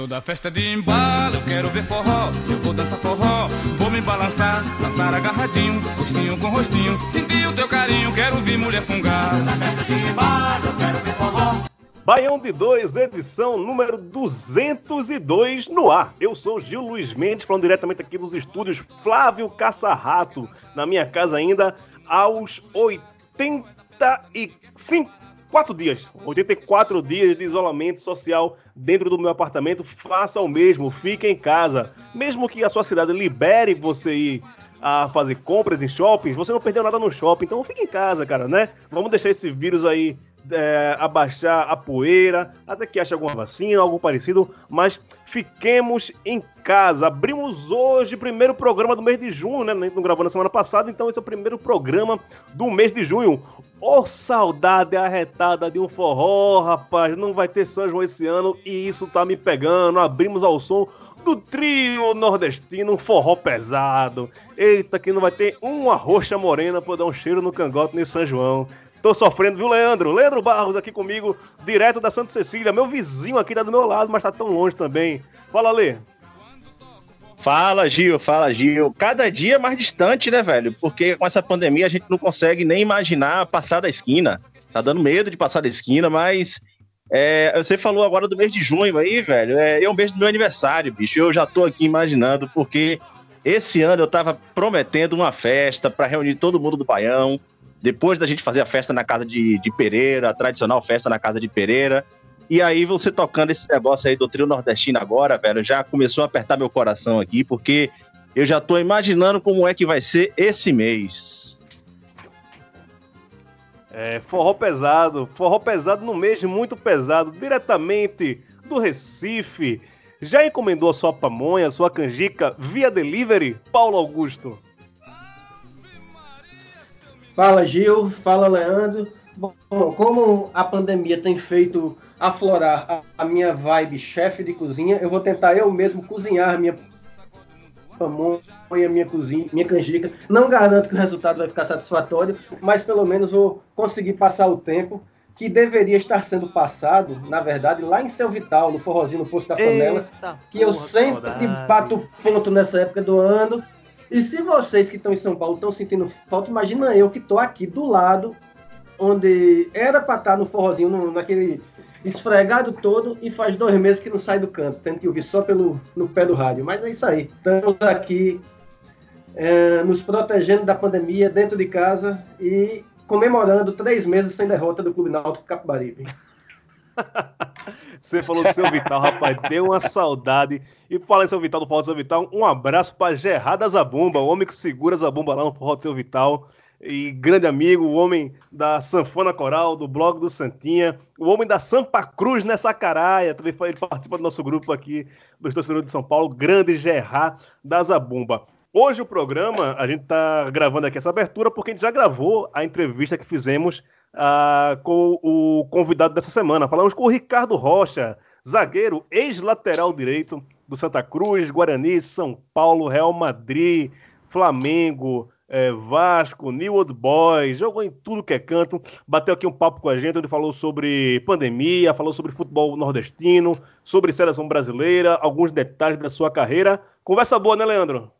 Toda festa de embalo eu quero ver forró Eu vou dançar forró, vou me balançar Dançar agarradinho, rostinho com rostinho. Sentir o teu carinho, quero ver mulher fungar. Toda festa de embalo eu quero ver forró. Baião de 2, edição número 202 no ar. Eu sou Gil Luiz Mendes, falando diretamente aqui dos estúdios Flávio Caçarrato, na minha casa ainda, aos 85 quatro dias, 84 dias de isolamento social dentro do meu apartamento. Faça o mesmo, fique em casa. Mesmo que a sua cidade libere você ir a fazer compras em shoppings, você não perdeu nada no shopping, então fique em casa, cara, né? Vamos deixar esse vírus aí é, abaixar a poeira, até que ache alguma vacina, algo parecido, mas fiquemos em casa. Abrimos hoje o primeiro programa do mês de junho, né? Não gravou na semana passada, então esse é o primeiro programa do mês de junho. Ô oh, saudade arretada de um forró, rapaz, não vai ter São João esse ano e isso tá me pegando. Abrimos ao som do trio nordestino, um forró pesado. Eita, que não vai ter uma roxa morena pra dar um cheiro no cangote nesse São João. Tô sofrendo, viu, Leandro? Leandro Barros aqui comigo, direto da Santa Cecília. Meu vizinho aqui tá do meu lado, mas tá tão longe também. Fala, Lê. Fala, Gil, fala, Gil. Cada dia mais distante, né, velho? Porque com essa pandemia a gente não consegue nem imaginar passar da esquina. Tá dando medo de passar da esquina, mas é, você falou agora do mês de junho aí, velho. É, é um mês do meu aniversário, bicho. Eu já tô aqui imaginando, porque esse ano eu tava prometendo uma festa para reunir todo mundo do Baião depois da gente fazer a festa na casa de, de Pereira, a tradicional festa na casa de Pereira. E aí você tocando esse negócio aí do trio nordestino agora, velho, já começou a apertar meu coração aqui, porque eu já tô imaginando como é que vai ser esse mês. É, forró pesado, forró pesado no mês muito pesado, diretamente do Recife. Já encomendou a sua pamonha, sua canjica via delivery, Paulo Augusto? Fala Gil, fala Leandro. Bom, como a pandemia tem feito aflorar a, minha vibe chefe de cozinha, eu vou tentar eu mesmo cozinhar minha pamonha, minha cozinha, minha canjica. Não garanto que o resultado vai ficar satisfatório, mas pelo menos vou conseguir passar o tempo que deveria estar sendo passado, na verdade, lá em Seu Vital, no forrozinho, no Posto da Panela, que eu sempre bato ponto nessa época do ano e se vocês que estão em São Paulo estão sentindo falta, imagina eu que estou aqui do lado, onde era para estar tá no forrozinho, no, naquele esfregado todo, e faz dois meses que não sai do canto, tendo que ouvir só pelo, no pé do rádio. Mas é isso aí. Estamos aqui é, nos protegendo da pandemia dentro de casa e comemorando três meses sem derrota do Clube Náutico Capibaribe. Você falou do seu Vital, rapaz, deu uma saudade. E fala em seu Vital, do Forró do seu Vital, um abraço para Gerardo Zabumba, o homem que segura Zabumba lá no Forró do seu Vital. E grande amigo, o homem da Sanfona Coral, do blog do Santinha, o homem da Sampa Cruz nessa caraia, também foi, ele participa do nosso grupo aqui dos torcedores de São Paulo, grande Gerard da Zabumba. Hoje o programa, a gente está gravando aqui essa abertura porque a gente já gravou a entrevista que fizemos uh, com o convidado dessa semana. Falamos com o Ricardo Rocha, zagueiro, ex-lateral direito do Santa Cruz, Guarani, São Paulo, Real Madrid, Flamengo, é, Vasco, New Old Boys, jogou em tudo que é canto, bateu aqui um papo com a gente, onde falou sobre pandemia, falou sobre futebol nordestino, sobre seleção brasileira, alguns detalhes da sua carreira. Conversa boa, né, Leandro?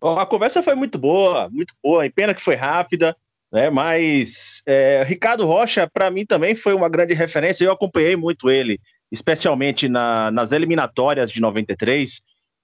A conversa foi muito boa, muito boa, e pena que foi rápida né? Mas é, Ricardo Rocha, para mim, também foi uma grande referência. Eu acompanhei muito ele, especialmente na, nas eliminatórias de 93,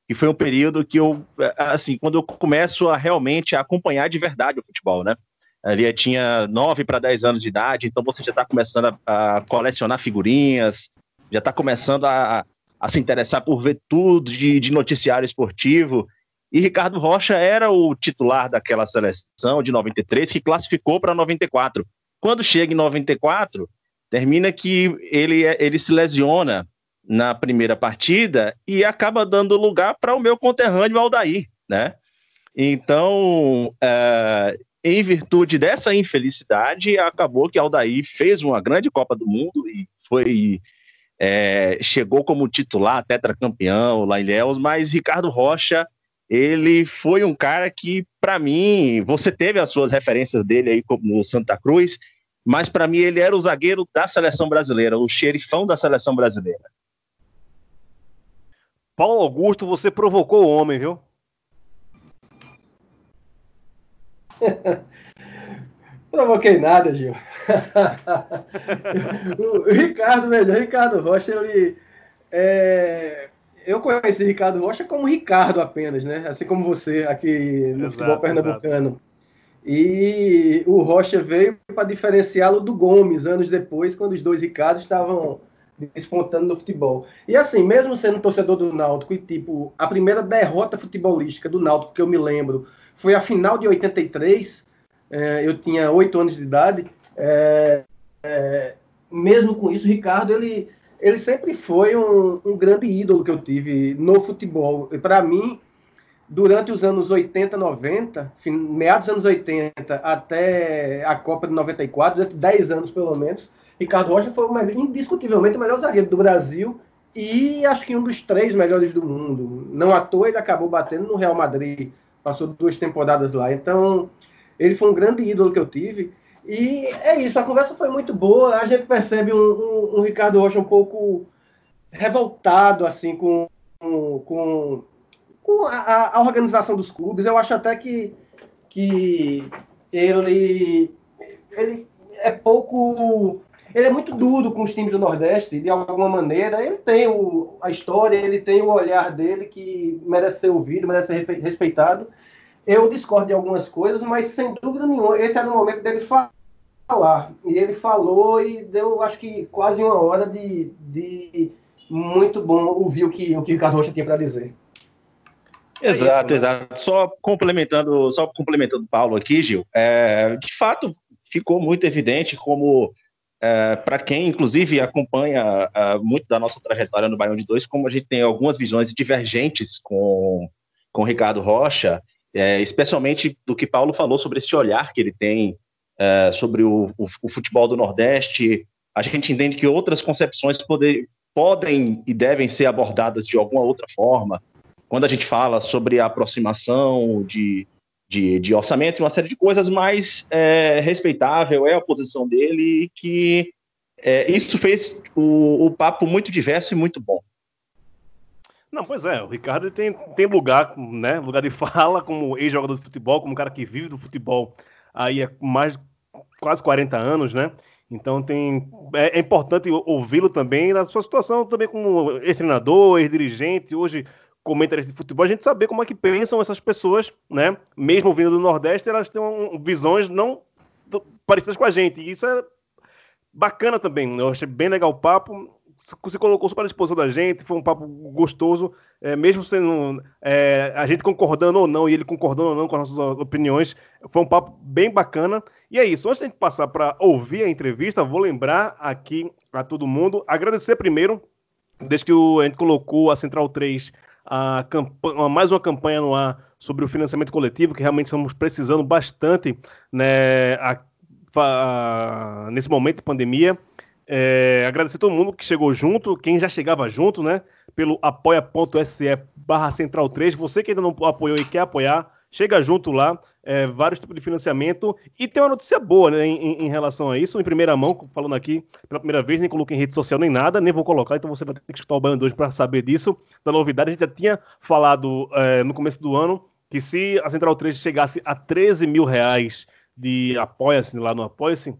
que foi um período que eu, assim, quando eu começo a realmente acompanhar de verdade o futebol, né? Ali tinha 9 para 10 anos de idade, então você já está começando a, a, colecionar figurinhas, já está começando a, a se interessar por ver tudo de, de noticiário esportivo. E Ricardo Rocha era o titular daquela seleção de 93 que classificou para 94. Quando chega em 94, termina que ele, ele se lesiona na primeira partida e acaba dando lugar para o meu conterrâneo Aldair, né? Então, é, em virtude dessa infelicidade, acabou que Aldair fez uma grande Copa do Mundo e foi é, chegou como titular, tetracampeão lá em Léus, mas Ricardo Rocha ele foi um cara que, para mim, você teve as suas referências dele aí como Santa Cruz, mas para mim ele era o zagueiro da seleção brasileira, o xerifão da seleção brasileira. Paulo Augusto, você provocou o homem, viu? Provoquei nada, Gil. o Ricardo, melhor, Ricardo Rocha, ele. É... Eu conheci Ricardo Rocha como Ricardo apenas, né? Assim como você aqui no exato, futebol pernambucano. Exato. E o Rocha veio para diferenciá-lo do Gomes anos depois, quando os dois Ricardos estavam despontando no futebol. E assim, mesmo sendo torcedor do Náutico, e tipo, a primeira derrota futebolística do Náutico que eu me lembro foi a final de 83, é, eu tinha oito anos de idade. É, é, mesmo com isso, o Ricardo, ele, ele sempre foi um, um grande ídolo que eu tive no futebol. E para mim, durante os anos 80, 90, meados dos anos 80 até a Copa de 94, durante 10 anos pelo menos, Ricardo Rocha foi o melhor, indiscutivelmente o melhor zagueiro do Brasil e acho que um dos três melhores do mundo. Não à toa ele acabou batendo no Real Madrid, passou duas temporadas lá. Então, ele foi um grande ídolo que eu tive. E é isso, a conversa foi muito boa. A gente percebe um, um, um Ricardo Rocha um pouco revoltado assim com, com, com a, a, organização dos clubes. Eu acho até que, que ele, ele é pouco. Ele é muito duro com os times do Nordeste, de alguma maneira. Ele tem o, a história, ele tem o olhar dele que merece ser ouvido, merece ser respeitado. Eu discordo de algumas coisas, mas sem dúvida nenhuma, esse era o momento dele falar. E ele falou e deu, acho que, quase uma hora de, de muito bom ouvir o que o que Ricardo Rocha tinha para dizer. Exato, é isso, né? exato. Só complementando, só complementando o Paulo aqui, Gil, é, de fato ficou muito evidente como é, para quem, inclusive, acompanha é, muito da nossa trajetória no Baião de Dois, como a gente tem algumas visões divergentes com, com Ricardo Rocha, é, especialmente do que Paulo falou sobre esse olhar que ele tem é, sobre o, o, o, futebol do Nordeste. A gente entende que outras concepções poder, podem e devem ser abordadas de alguma outra forma. Quando a gente fala sobre a aproximação de, de, de orçamento e uma série de coisas, mas é, respeitável é a posição dele e que é, isso fez o, o papo muito diverso e muito bom. Não, pois é, o Ricardo tem, tem lugar, né? Lugar de fala como ex-jogador de futebol, como cara que vive do futebol aí há mais de quase 40 anos, né? Então tem é, é importante ouvi-lo também na sua situação também como ex-treinador, ex-dirigente, hoje comentarista de futebol, a gente saber como é que pensam essas pessoas, né? Mesmo vindo do Nordeste, elas têm um, visões não parecidas com a gente. E isso é bacana também. Eu achei bem legal o papo se colocou super à disposição da gente, foi um papo gostoso, é, mesmo sendo é, a gente concordando ou não, e ele concordando ou não com as nossas opiniões, foi um papo bem bacana. E é isso, antes de gente passar para ouvir a entrevista, vou lembrar aqui a todo mundo, agradecer primeiro, desde que o, a gente colocou a Central 3, a campanha, mais uma campanha no ar sobre o financiamento coletivo, que realmente estamos precisando bastante né, a, a, nesse momento de pandemia. É, agradecer a todo mundo que chegou junto, quem já chegava junto, né? Pelo apoia.se barra central 3. Você que ainda não apoiou e quer apoiar, chega junto lá. É, vários tipos de financiamento. E tem uma notícia boa né, em, em, relação a isso, em primeira mão, falando aqui pela primeira vez, nem coloquei em rede social nem nada, nem vou colocar, então você vai ter que escutar o Band 2 para saber disso, da novidade. A gente já tinha falado é, no começo do ano que se a Central 3 chegasse a 13 mil reais de apoia-se lá no Apoia-se,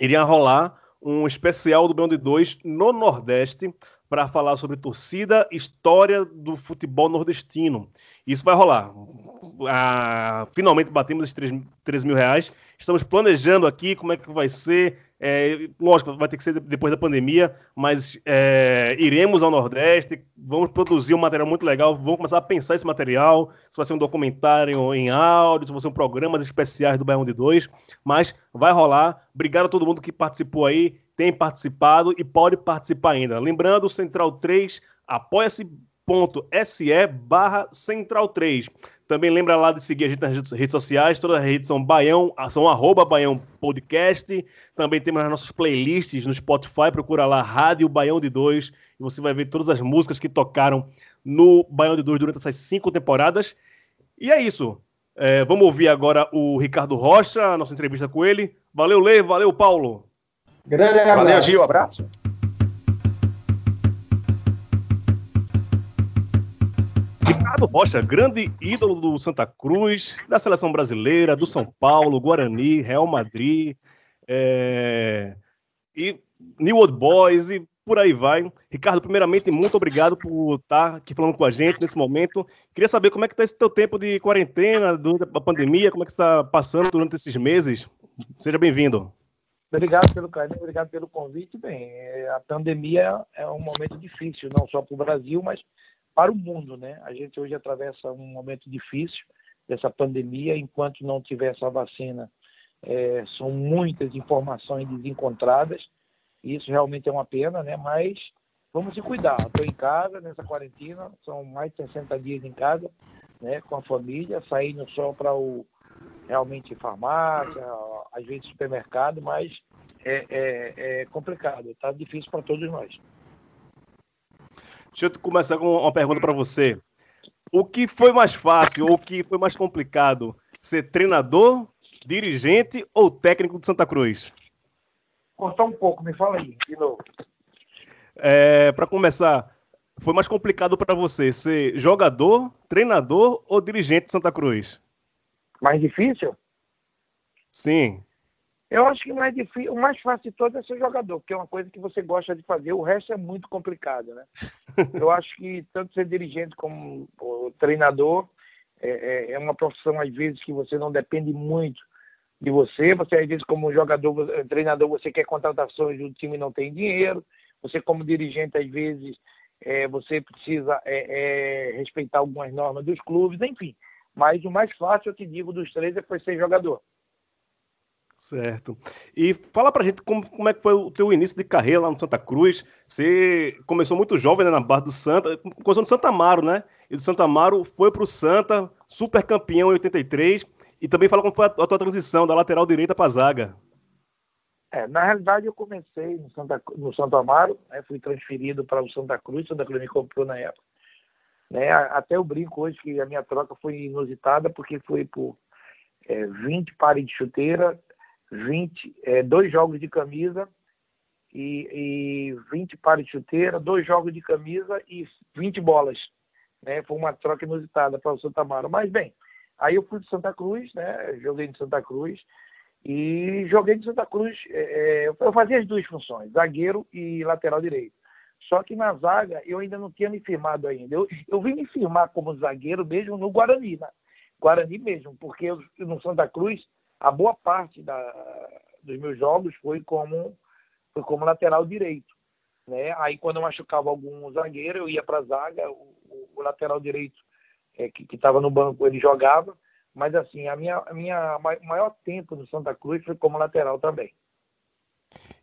iria rolar um especial do Beyond de 2 no Nordeste para falar sobre torcida, história do futebol nordestino. Isso vai rolar. Ah, finalmente batemos os 3, 3 mil reais. Estamos planejando aqui como é que vai ser. É, lógico, vai ter que ser depois da pandemia, mas é, iremos ao Nordeste, vamos produzir um material muito legal, vamos começar a pensar esse material, se vai ser um documentário em áudio, se vai ser um programas especiais do Baião de Dois, mas vai rolar. Obrigado a todo mundo que participou aí, tem participado e pode participar ainda. Lembrando, Central 3, apoia-se.se barra Central 3. Também lembra lá de seguir a gente nas redes sociais, todas as redes são Baião, são arroba Baião Podcast. Também temos as nossas playlists no Spotify, procura lá Rádio Baião de Dois e você vai ver todas as músicas que tocaram no Baião de Dois durante essas cinco temporadas. E é isso. É, vamos ouvir agora o Ricardo Rocha, a nossa entrevista com ele. Valeu, Lê, valeu, Paulo. Grande abraço. Valeu, Gil, abraço. Ricardo Rocha, grande ídolo do Santa Cruz, da seleção brasileira, do São Paulo, Guarani, Real Madrid, é... e New Old Boys e por aí vai. Ricardo, primeiramente, muito obrigado por estar aqui falando com a gente nesse momento. Queria saber como é que está esse teu tempo de quarentena, durante a pandemia, como é que está passando durante esses meses. Seja bem-vindo. Obrigado pelo carinho, obrigado pelo convite. Bem, é, a pandemia é um momento difícil, não só para o Brasil, mas para o mundo, né? A gente hoje atravessa um momento difícil dessa pandemia, enquanto não tiver essa vacina, é, são muitas informações desencontradas, e isso realmente é uma pena, né? Mas vamos se cuidar. Estou em casa nessa quarentena, são mais de 60 dias em casa, né? Com a família, saindo só para o realmente farmácia, às vezes supermercado, mas é, é, é complicado, está difícil para todos nós. Deixa eu começar com uma pergunta para você. O que foi mais fácil ou o que foi mais complicado? Ser treinador, dirigente ou técnico do Santa Cruz? Cortar um pouco, me fala aí, de novo. É, para começar, foi mais complicado para você ser jogador, treinador ou dirigente do Santa Cruz? Mais difícil? Sim. Eu acho que mais difícil, o mais fácil de todos é ser jogador, porque é uma coisa que você gosta de fazer. O resto é muito complicado, né? Eu acho que tanto ser dirigente como treinador é, é, é, uma profissão às vezes que você não depende muito de você. Você às vezes como jogador, treinador, você quer contratações e o time não tem dinheiro. Você como dirigente às vezes é, você precisa é, é, respeitar algumas normas dos clubes, enfim. Mas o mais fácil, eu te digo, dos três é foi ser jogador. Certo. E fala pra gente como, como é que foi o teu início de carreira lá no Santa Cruz. Você começou muito jovem né, na Barra do Santa, começou no Santa Amaro, né? E do Santa Amaro foi pro Santa, super campeão em 83. E também fala como foi a, a tua transição da lateral direita para zaga. É, na realidade eu comecei no Santa, no Santa Amaro, né, fui transferido para o Santa Cruz, Santa Cruz me comprou na época. Né, até eu brinco hoje que a minha troca foi inusitada porque foi por é, 20 pares de chuteira, 20, é, dois jogos de camisa e, e 20 pares de chuteira, dois jogos de camisa e 20 bolas. Né? Foi uma troca inusitada para o Santa Mara. Mas, bem, aí eu fui de Santa Cruz, né? joguei de Santa Cruz e joguei de Santa Cruz. É, é, eu fazia as duas funções, zagueiro e lateral direito. Só que na zaga eu ainda não tinha me firmado ainda. Eu, eu vim me firmar como zagueiro mesmo no Guarani, né? Guarani mesmo, porque eu, no Santa Cruz a boa parte da, dos meus jogos foi como, foi como lateral direito. Né? Aí quando eu machucava algum zagueiro, eu ia para a zaga, o, o, lateral direito é, que estava no banco ele jogava, mas assim, a minha, a minha maior tempo no Santa Cruz foi como lateral também.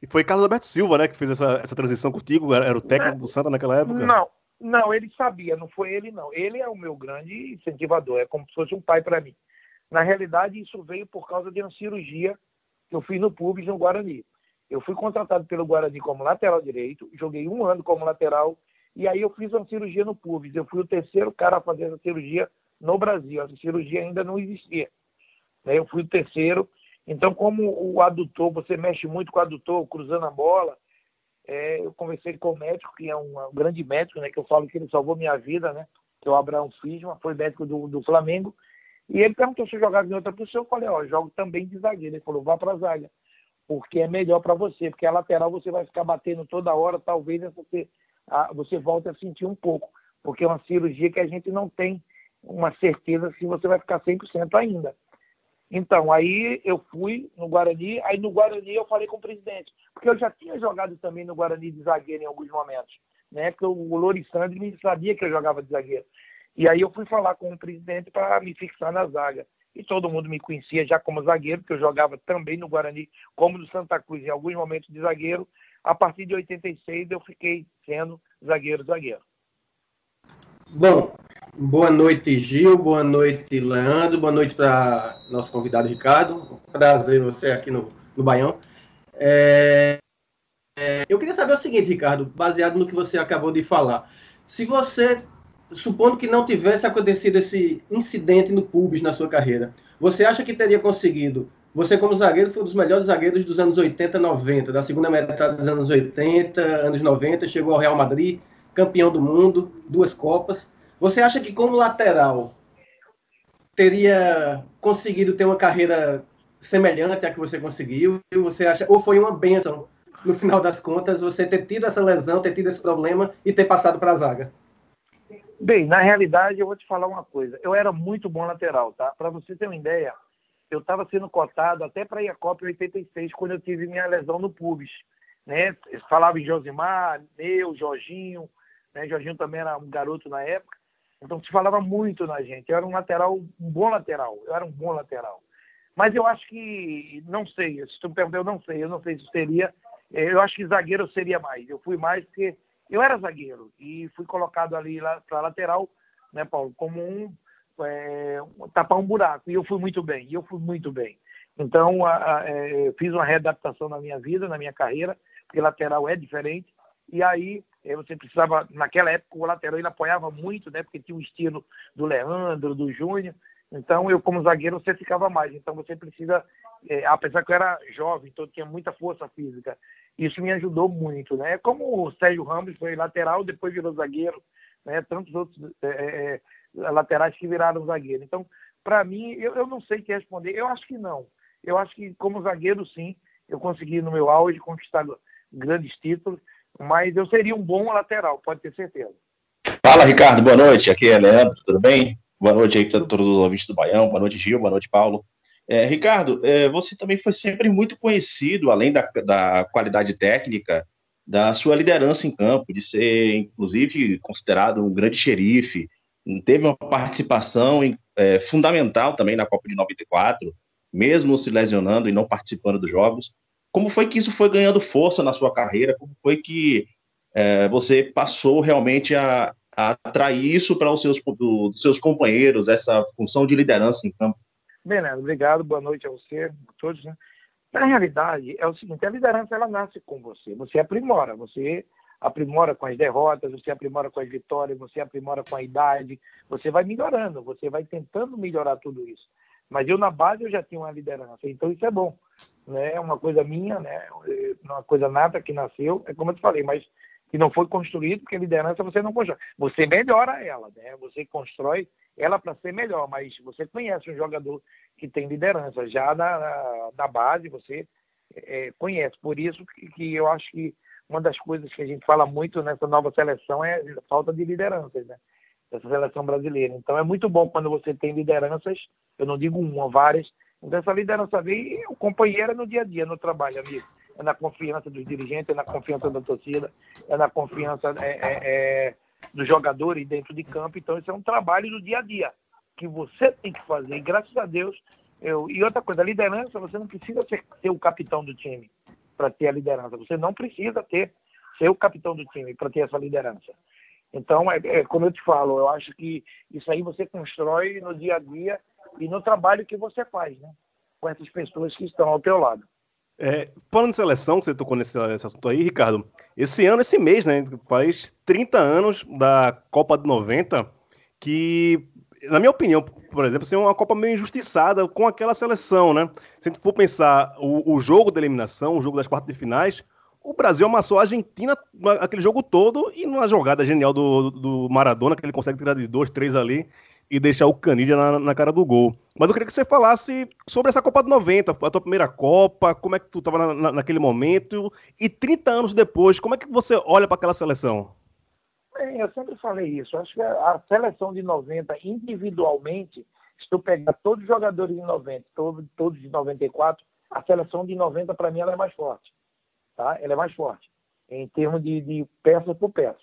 E foi Carlos Alberto Silva, né, que fez essa, essa transição contigo, era, era o técnico do Santa naquela época? Não, não, ele sabia, não foi ele não. Ele é o meu grande incentivador, é como se fosse um pai para mim. Na realidade, isso veio por causa de uma cirurgia que eu fiz no pubis no Guarani. Eu fui contratado pelo Guarani como lateral direito, joguei um ano como lateral, e aí eu fiz uma cirurgia no pubis. Eu fui o terceiro cara a fazer essa cirurgia no Brasil. Essa cirurgia ainda não existia. Né? Eu fui o terceiro. Então, como o adutor, você mexe muito com o adutor, cruzando a bola, é, eu conversei com o médico, que é um, grande médico, né, que eu falo que ele salvou minha vida, né, que é o Abraão Fisma, foi médico do, do Flamengo, e ele perguntou se eu jogava em outra posição. Eu falei, ó, jogo também de zagueiro. Ele falou, vá para a zaga, porque é melhor para você, porque a lateral você vai ficar batendo toda hora, talvez você, você volte a sentir um pouco, porque é uma cirurgia que a gente não tem uma certeza se você vai ficar 100% ainda. Então, aí eu fui no Guarani, aí no Guarani eu falei com o presidente, porque eu já tinha jogado também no Guarani de zagueiro em alguns momentos, né? Porque o Lorissandro me sabia que eu jogava de zagueiro. E aí eu fui falar com o presidente para me fixar na zaga. E todo mundo me conhecia já como zagueiro, porque eu jogava também no Guarani, como no Santa Cruz, em alguns momentos de zagueiro. A partir de 86 eu fiquei sendo zagueiro-zagueiro. Bom, boa noite, Gil, boa noite, Leandro, boa noite para nosso convidado Ricardo. Prazer você aqui no, no Baião. É, é, eu queria saber o seguinte, Ricardo, baseado no que você acabou de falar. Se você, supondo que não tivesse acontecido esse incidente no Pubis na sua carreira, você acha que teria conseguido? Você, como zagueiro, foi um dos melhores zagueiros dos anos 80 90, da segunda metade dos anos 80, anos 90, chegou ao Real Madrid, campeão do mundo, duas Copas. Você acha que, como lateral, teria conseguido ter uma carreira semelhante à que você conseguiu? Você acha, ou foi uma benção, no final das contas, você ter tido essa lesão, ter tido esse problema e ter passado para a zaga? Bem, na realidade, eu vou te falar uma coisa. Eu era muito bom lateral, tá? Para você ter uma ideia, eu estava sendo cotado até para ir à Copa 86, quando eu tive minha lesão no pubis. Né? Falava em Josimar, meu, Jorginho, né? Jorginho também era um garoto na época. Então se falava muito na gente. Eu era um lateral, um bom lateral. Eu era um bom lateral. Mas eu acho que, não sei, se tu me perguntar, eu não sei. Eu não sei se seria. Eh, eu acho que zagueiro eu seria mais. Eu fui mais porque eu era zagueiro e fui colocado ali para lateral, né, Paulo, como um é, tapar um buraco. E eu fui muito bem. E eu fui muito bem. Então, a, a, é, fiz uma readaptação na minha vida, na minha carreira, porque lateral é diferente. E aí você precisava, naquela época, o lateral ele apoiava muito, né? Porque tinha o estilo do Leandro, do Júnior. Então, eu, como zagueiro, você ficava mais. Então, você precisa, é, apesar que eu era jovem, então tinha muita força física, isso me ajudou muito, né? Como o Sérgio Ramos foi lateral, depois virou zagueiro, né? Tantos outros é, é, é laterais que viraram zagueiro. Então, para mim, eu, eu não sei que responder. Eu acho que não. Eu acho que, como zagueiro, sim, eu consegui, no meu auge, conquistar grandes títulos mas eu seria um bom lateral, pode ter certeza. Fala, Ricardo, boa noite. Aqui é Leandro, tudo bem? Boa noite aí para todos os ouvintes do Baião. Boa noite, Gil. Boa noite, Paulo. É, Ricardo, é, você também foi sempre muito conhecido, além da, da qualidade técnica, da sua liderança em campo, de ser, inclusive, considerado um grande xerife. Teve uma participação é, fundamental também na Copa de 94, mesmo se lesionando e não participando dos jogos. Como foi que isso foi ganhando força na sua carreira? Como foi que é, você passou realmente a atrair isso para os seus, do, seus companheiros, essa função de liderança em campo? Bem, Leandro, obrigado, boa noite a você, a todos. Né? Na realidade, é o seguinte, a liderança ela nasce com você, você aprimora, você aprimora com as derrotas, você aprimora com as vitórias, você aprimora com a idade, você vai melhorando, você vai tentando melhorar tudo isso. Mas eu na base eu já tinha uma liderança, então isso é bom né? É uma coisa minha, né? Uma coisa nada que nasceu, é como eu te falei, mas que não foi construído, porque liderança você não constrói. Você melhora ela, né? Você constrói ela para ser melhor, mas você conhece um jogador que tem liderança. Já na, na, base você é, conhece. Por isso que, que, eu acho que uma das coisas que a gente fala muito nessa nova seleção é a falta de lideranças, né? Essa seleção brasileira. Então é muito bom quando você tem lideranças, eu não digo uma, várias, então, essa liderança vem é no dia a dia, no trabalho, amigo. É na confiança dos dirigentes, é na confiança da torcida, é na confiança é, é, é, dos jogadores dentro de campo. Então, isso é um trabalho do dia a dia que você tem que fazer. E graças a Deus, eu... e outra coisa, a liderança, você não precisa ser, ser o capitão do time para ter a liderança. Você não precisa ter ser o capitão do time para ter essa liderança. Então, é, é, como eu te falo, eu acho que isso aí você constrói no dia a dia e no trabalho que você faz, né? Com essas pessoas que estão ao teu lado. É, falando de seleção, que você tocou nesse, nesse, assunto aí, Ricardo, esse ano, esse mês, né, faz 30 anos da Copa de 90, que, na minha opinião, por exemplo, assim, é uma Copa meio injustiçada com aquela seleção, né? Se a gente for pensar o, o jogo da eliminação, o jogo das quartas de finais, o Brasil amassou a Argentina aquele jogo todo e numa jogada genial do, do Maradona, que ele consegue tirar de dois, três ali, e deixar o Canidia na, na, cara do gol. Mas eu queria que você falasse sobre essa Copa de 90, a tua primeira Copa, como é que tu estava na, na, naquele momento, e 30 anos depois, como é que você olha para aquela seleção? Bem, eu sempre falei isso. Acho que a seleção de 90, individualmente, Se tu pegar todos os jogadores de 90, todos, todos de 94, a seleção de 90, para mim, ela é mais forte. Tá? Ela é mais forte, em termos de, de peça por peça.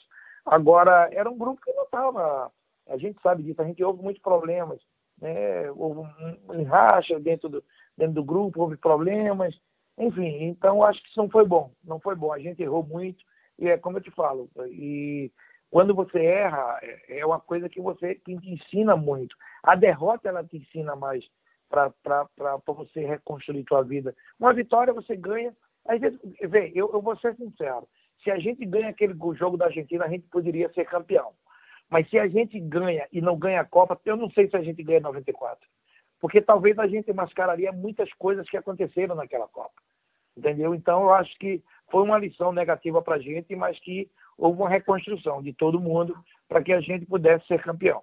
Agora, era um grupo que não estava. A gente sabe disso, a gente houve muitos problemas. Né? Houve um, racha dentro do, dentro do grupo, houve problemas. Enfim, então acho que isso não foi bom. Não foi bom. A gente errou muito. E é como eu te falo. E quando você erra, é, é uma coisa que você que te ensina muito. A derrota ela te ensina mais para você reconstruir sua vida. Uma vitória você ganha. Às vezes, vê, eu, eu vou ser sincero. Se a gente ganha aquele jogo da Argentina, a gente poderia ser campeão. Mas se a gente ganha e não ganha a Copa, eu não sei se a gente ganha 94. Porque talvez a gente mascararia muitas coisas que aconteceram naquela Copa. Entendeu? Então, eu acho que foi uma lição negativa para a gente, mas que houve uma reconstrução de todo mundo para que a gente pudesse ser campeão.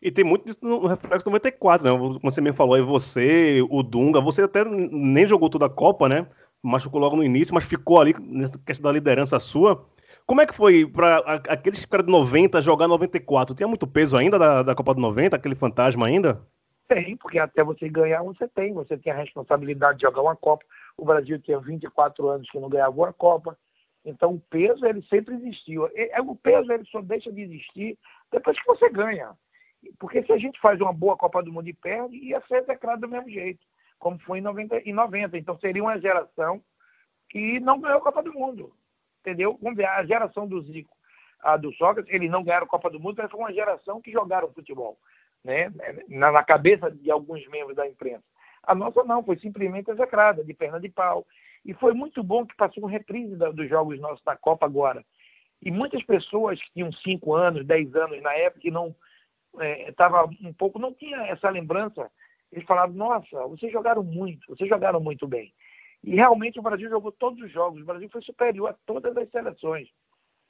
E tem muito disso no Reflexo 94, né? Como você mesmo falou, aí você, o Dunga, você até nem jogou toda a Copa, né? Machucou logo no início, mas ficou ali nessa questão da liderança sua. Como é que foi para aqueles que de 90 jogar 94? Tinha muito peso ainda da, da Copa do 90, aquele fantasma ainda? Tem, porque até você ganhar você tem. Você tem a responsabilidade de jogar uma Copa. O Brasil tinha 24 anos que não ganhava uma Copa. Então o peso ele sempre existiu. É, o peso ele só deixa de existir depois que você ganha. Porque se a gente faz uma boa Copa do Mundo e perde, ia ser execrado do mesmo jeito, como foi em 90, em 90. Então seria uma geração que não ganhou a Copa do Mundo. Entendeu? Vamos ver, a geração do Zico, a do Sócrates, eles não ganharam Copa do Mundo, mas foi uma geração que jogaram futebol. Né? Na, na cabeça de alguns membros da imprensa. A nossa não, foi simplesmente execrada, de perna de pau. E foi muito bom que passou um reprise da, dos jogos nossos da Copa agora. E muitas pessoas que tinham 5 anos, 10 anos na época, que não estava é, um pouco, não tinha essa lembrança, eles falavam, nossa, vocês jogaram muito, vocês jogaram muito bem. E realmente o Brasil jogou todos os jogos, o Brasil foi superior a todas as seleções.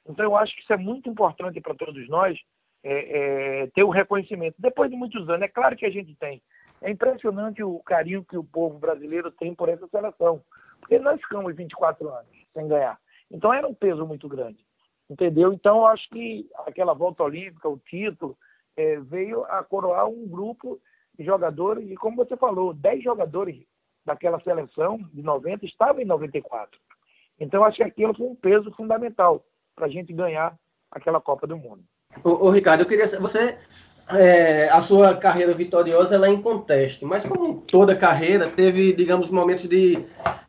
Então eu acho que isso é muito importante para todos nós, é, é, ter o reconhecimento. Depois de muitos anos, é claro que a gente tem. É impressionante o carinho que o povo brasileiro tem por essa seleção. Porque nós ficamos 24 anos sem ganhar. Então era um peso muito grande. Entendeu? Então eu acho que aquela volta olímpica, o título, é, veio a coroar um grupo de jogadores, e como você falou, 10 jogadores daquela seleção de 90 estavam em 94. Então, acho que aquilo foi um peso fundamental para a gente ganhar aquela Copa do Mundo. Ô, ô Ricardo, eu queria você é, a sua carreira vitoriosa ela é em conteste, mas como toda carreira teve, digamos, momentos de,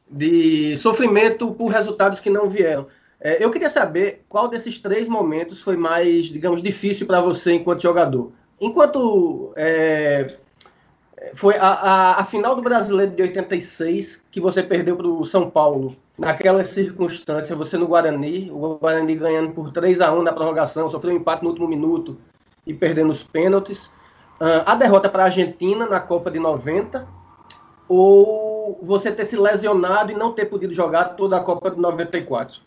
de sofrimento por resultados que não vieram. É, eu queria saber qual desses três momentos foi mais, digamos, difícil para você enquanto jogador. Enquanto é, foi a, a, a, final do Brasileiro de 86 que você perdeu para o São Paulo, naquela circunstância, você no Guarani, o Guarani ganhando por 3 a 1 na prorrogação, sofreu um empate no último minuto e perdendo os pênaltis. A derrota para a Argentina na Copa de 90, ou você ter se lesionado e não ter podido jogar toda a Copa de 94?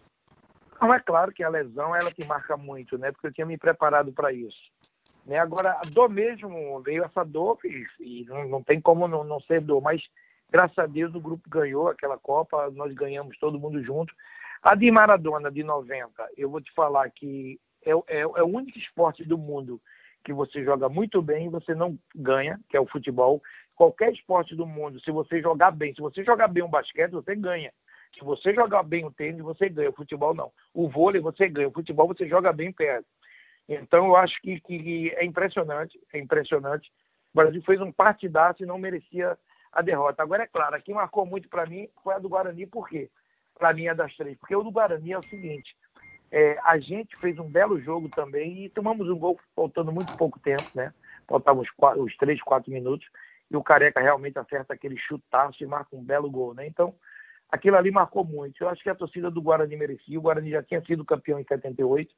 Não, é claro que a lesão ela te marca muito, né? Porque eu tinha me preparado para isso. Né? Agora, a dor mesmo, veio essa dor e, e não, não, tem como não, não ser dor, mas graças a Deus o grupo ganhou aquela Copa, nós ganhamos todo mundo junto. A de Maradona, de 90, eu vou te falar que é, é, é o único esporte do mundo que você joga muito bem e você não ganha, que é o futebol. Qualquer esporte do mundo, se você jogar bem, se você jogar bem um basquete, você ganha. Se você jogar bem o tênis, você ganha. O futebol não. O vôlei você ganha. O futebol você joga bem perto. Então eu acho que, que é impressionante, é impressionante. O Brasil fez um partidaço e não merecia a derrota. Agora é claro, aqui marcou muito para mim foi a do Guarani, por quê? Para mim é das três. Porque o do Guarani é o seguinte: é, a gente fez um belo jogo também e tomamos um gol faltando muito pouco tempo, né? Faltavam os três, quatro minutos e o Careca realmente acerta aquele chutaço e marca um belo gol, né? Então aquilo ali marcou muito. Eu acho que a torcida do Guarani merecia. O Guarani já tinha sido campeão em 78,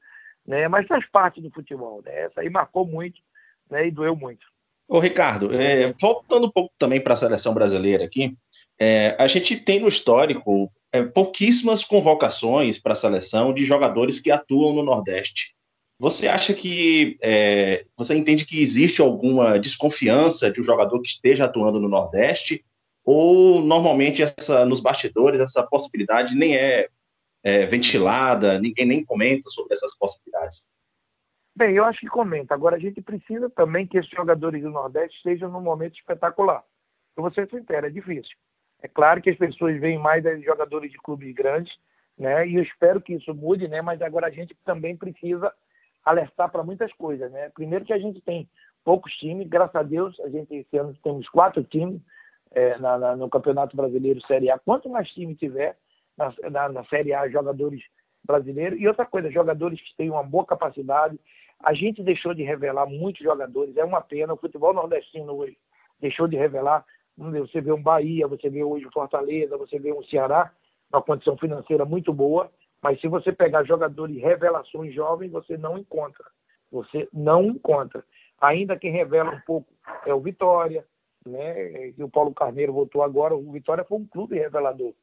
né? Mas faz parte do futebol, né? Essa aí marcou muito, né? E doeu muito. Ô Ricardo, é, voltando um pouco também para a seleção brasileira aqui, é, a gente tem no histórico é, pouquíssimas convocações para a seleção de jogadores que atuam no Nordeste. Você acha que é, você entende que existe alguma desconfiança de um jogador que esteja atuando no Nordeste ou normalmente essa nos bastidores essa possibilidade nem é, é ventilada, ninguém nem comenta sobre essas possibilidades? Bem, eu acho que comenta. Agora, a gente precisa também que esses jogadores do Nordeste estejam num momento espetacular. Eu vou ser sincero, é difícil. É claro que as pessoas veem mais jogadores de clubes grandes, né? E eu espero que isso mude, né? Mas agora a gente também precisa alertar para muitas coisas, né? Primeiro que a gente tem poucos times, graças a Deus, a gente esse ano temos quatro times é, na, na, no Campeonato Brasileiro Série A. Quanto mais time tiver na, na, na Série A, jogadores brasileiros. E outra coisa, jogadores que têm uma boa capacidade. A gente deixou de revelar muitos jogadores, é uma pena. O futebol nordestino hoje deixou de revelar. Você vê um Bahia, você vê hoje o Fortaleza, você vê um Ceará, uma condição financeira muito boa, mas se você pegar jogadores revelações jovens, você não encontra. Você não encontra. Ainda quem revela um pouco é o Vitória, né? E o Paulo Carneiro voltou agora. O Vitória foi um clube revelador.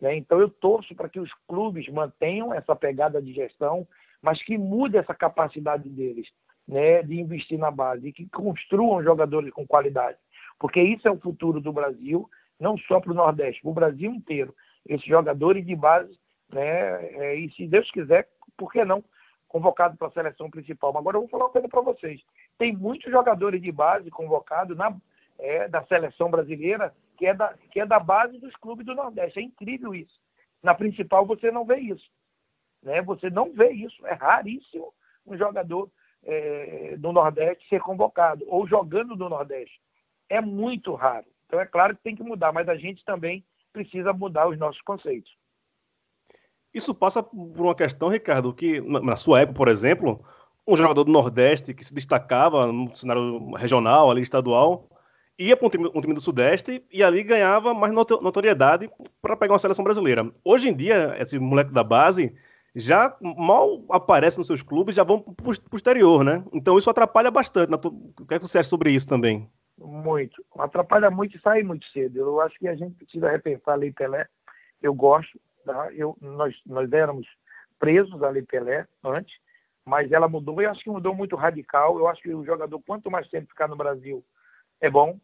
Né? Então eu torço para que os clubes mantenham essa pegada de gestão, mas que mude essa capacidade deles né, de investir na base que construam jogadores com qualidade. Porque isso é o futuro do Brasil, não só para o Nordeste, para o Brasil inteiro. Esses jogadores de base, né, é, e se Deus quiser, por que não? Convocado para a seleção principal. Mas agora eu vou falar uma coisa para vocês. Tem muitos jogadores de base convocados é, da seleção brasileira que é, da, que é da base dos clubes do Nordeste. É incrível isso. Na principal você não vê isso. Né? Você não vê isso. É raríssimo um jogador é, do Nordeste ser convocado ou jogando no Nordeste. É muito raro. Então é claro que tem que mudar, mas a gente também precisa mudar os nossos conceitos. Isso passa por uma questão, Ricardo, que na sua época, por exemplo, um jogador do Nordeste que se destacava no cenário regional, ali estadual, ia para um time, um time, do Sudeste e ali ganhava mais notoriedade para pegar uma seleção brasileira. Hoje em dia, esse moleque da base já mal aparece nos seus clubes, já vão para o exterior, né? Então isso atrapalha bastante. O que, é que você acha sobre isso também? Muito. Atrapalha muito e sai muito cedo. Eu acho que a gente precisa repensar a Lei Pelé. Eu gosto, tá? Eu, nós, nós éramos presos à Lei Pelé antes, mas ela mudou. Eu acho que mudou muito radical. Eu acho que o jogador, quanto mais tempo ficar no Brasil, é bom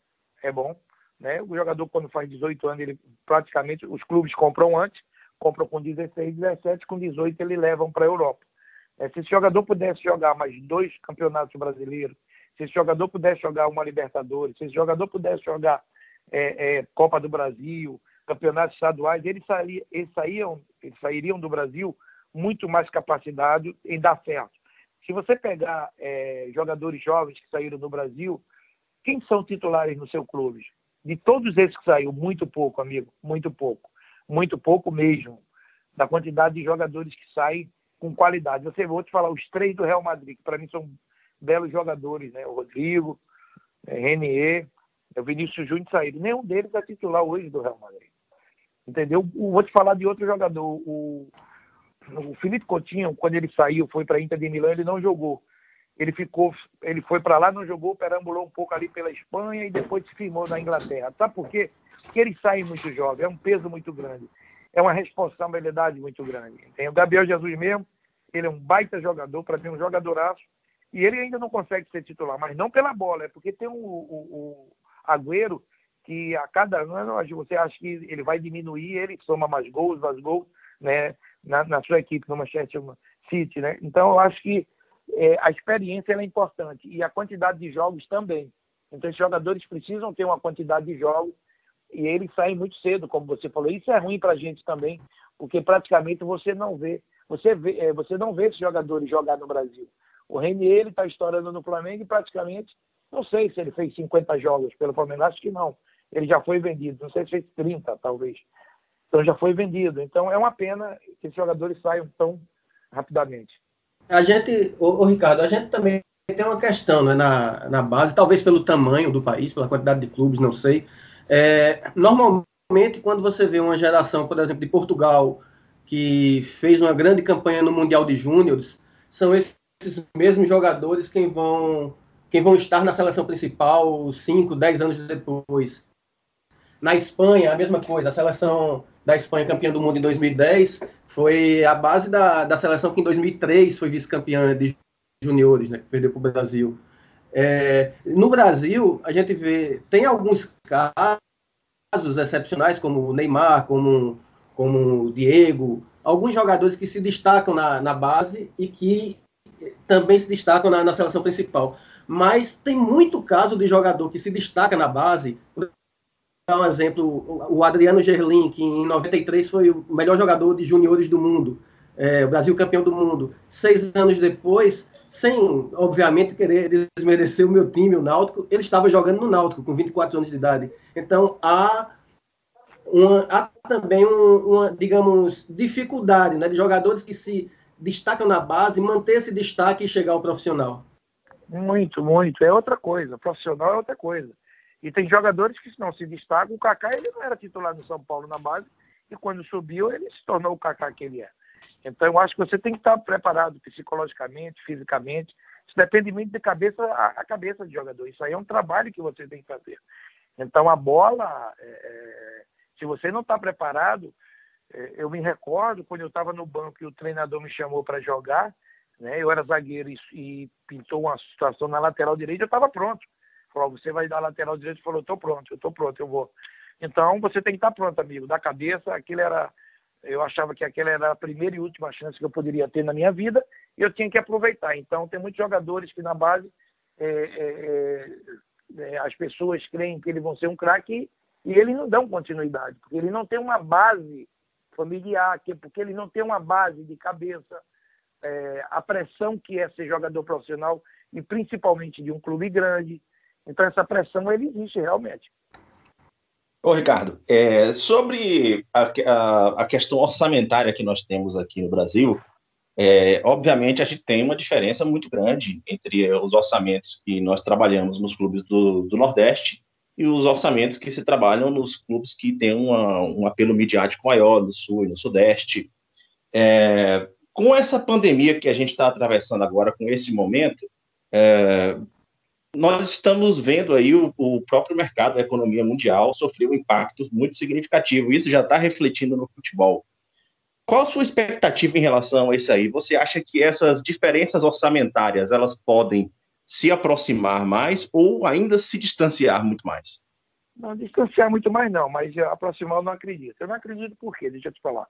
é bom. Né? O jogador, quando faz 18 anos, ele praticamente os clubes compram antes, compram com 16, 17, com 18 eles levam para a Europa. É, se esse jogador pudesse jogar mais dois campeonatos brasileiros, se esse jogador pudesse jogar uma Libertadores, se esse jogador pudesse jogar é, é, Copa do Brasil, campeonatos estaduais, eles, sair, eles, saíam, eles sairiam do Brasil muito mais capacitados em dar certo. Se você pegar é, jogadores jovens que saíram do Brasil, quem são titulares no seu clube? De todos esses que saiu, muito pouco, amigo, muito pouco. Muito pouco mesmo. Da quantidade de jogadores que saem com qualidade. Você vou te falar, os três do Real Madrid, que para mim são belos jogadores, né? O Rodrigo, é, Renier, é, o Vinícius Júnior saíram. Nenhum deles é titular hoje do Real Madrid. Entendeu? Vou te falar de outro jogador. O, o Felipe Coutinho, quando ele saiu, foi para a Inter de Milão, ele não jogou ele ficou, ele foi para lá, não jogou, perambulou um pouco ali pela Espanha e depois se firmou na Inglaterra. Sabe por quê? Porque ele sai muito jovem, é um peso muito grande, é uma responsabilidade muito grande. Tem o Gabriel Jesus mesmo, ele é um baita jogador, para mim um jogadoraço, e ele ainda não consegue ser titular, mas não pela bola, é porque tem o, o, o Agüero que a cada ano você acha que ele vai diminuir, ele soma mais gols, mais gols, né, na, na sua equipe no Manchester City, né? Então eu acho que é, a experiência é importante e a quantidade de jogos também. Então, os jogadores precisam ter uma quantidade de jogos e eles saem muito cedo, como você falou. Isso é ruim para a gente também, porque praticamente você não vê, você vê, é, você não vê esses jogadores jogar no Brasil. O Renier ele está estourando no Flamengo e praticamente não sei se ele fez 50 jogos pelo Flamengo, acho que não. Ele já foi vendido, não sei se fez 30 talvez. Então já foi vendido. Então é uma pena que esses jogadores saiam tão rapidamente. A gente, o, Ricardo, a gente também tem uma questão né, na, na base, talvez pelo tamanho do país, pela quantidade de clubes, não sei. É, normalmente, quando você vê uma geração, por exemplo, de Portugal, que fez uma grande campanha no Mundial de Júniores, são esses mesmos jogadores quem vão, quem vão estar na seleção principal 5, 10 anos depois. Na Espanha, a mesma coisa, a seleção da Espanha campeã do mundo em 2010 foi a base da, da seleção que em 2003 foi vice-campeã de juniores, né, que perdeu para o Brasil. É, no Brasil, a gente vê, tem alguns casos excepcionais, como o Neymar, como, como o Diego, alguns jogadores que se destacam na, na base e que também se destacam na, na seleção principal. Mas tem muito caso de jogador que se destaca na base. Dar um exemplo, o Adriano Gerlin, que em 93 foi o melhor jogador de juniores do mundo, é, o Brasil campeão do mundo. Seis anos depois, sem, obviamente, querer desmerecer o meu time, o Náutico, ele estava jogando no Náutico, com 24 anos de idade. Então, há, uma, há também um, uma, digamos, dificuldade né, de jogadores que se destacam na base, manter esse destaque e chegar ao profissional. Muito, muito. É outra coisa. Profissional é outra coisa. E tem jogadores que não se destacam. O Kaká ele não era titular no São Paulo na base e quando subiu ele se tornou o Kaká que ele é. Então eu acho que você tem que estar preparado psicologicamente, fisicamente. Isso depende muito de cabeça a, cabeça do jogador. Isso aí é um trabalho que você tem que fazer. Então a bola, é, é se você não está preparado, é, eu me recordo quando eu estava no banco e o treinador me chamou para jogar, né? Eu era zagueiro e, e, pintou uma situação na lateral direita, eu estava pronto. Falou, você vai dar lateral direita? Falou, estou pronto, eu estou pronto, eu vou. Então você tem que estar tá pronto, amigo. Da cabeça, aquilo era, eu achava que aquela era a primeira e última chance que eu poderia ter na minha vida e eu tinha que aproveitar. Então tem muitos jogadores que na base é, é, é, é as pessoas creem que eles vão ser um craque e eles não dão continuidade, porque ele não tem uma base familiar, porque ele não tem uma base de cabeça, é, a pressão que é ser jogador profissional e principalmente de um clube grande. Então essa pressão ele existe realmente. Ô Ricardo, é, sobre a, a, a, questão orçamentária que nós temos aqui no Brasil, é, obviamente a gente tem uma diferença muito grande entre os orçamentos que nós trabalhamos nos clubes do, do Nordeste e os orçamentos que se trabalham nos clubes que têm uma, um apelo midiático maior no Sul e no Sudeste. É, com essa pandemia que a gente está atravessando agora, com esse momento, é, nós estamos vendo aí o, o, próprio mercado, a economia mundial, sofreu um impacto muito significativo. Isso já está refletindo no futebol. Qual a sua expectativa em relação a isso aí? Você acha que essas diferenças orçamentárias elas podem se aproximar mais ou ainda se distanciar muito mais? Não, distanciar muito mais não, mas aproximar eu não acredito. Eu não acredito por quê? Deixa eu te falar.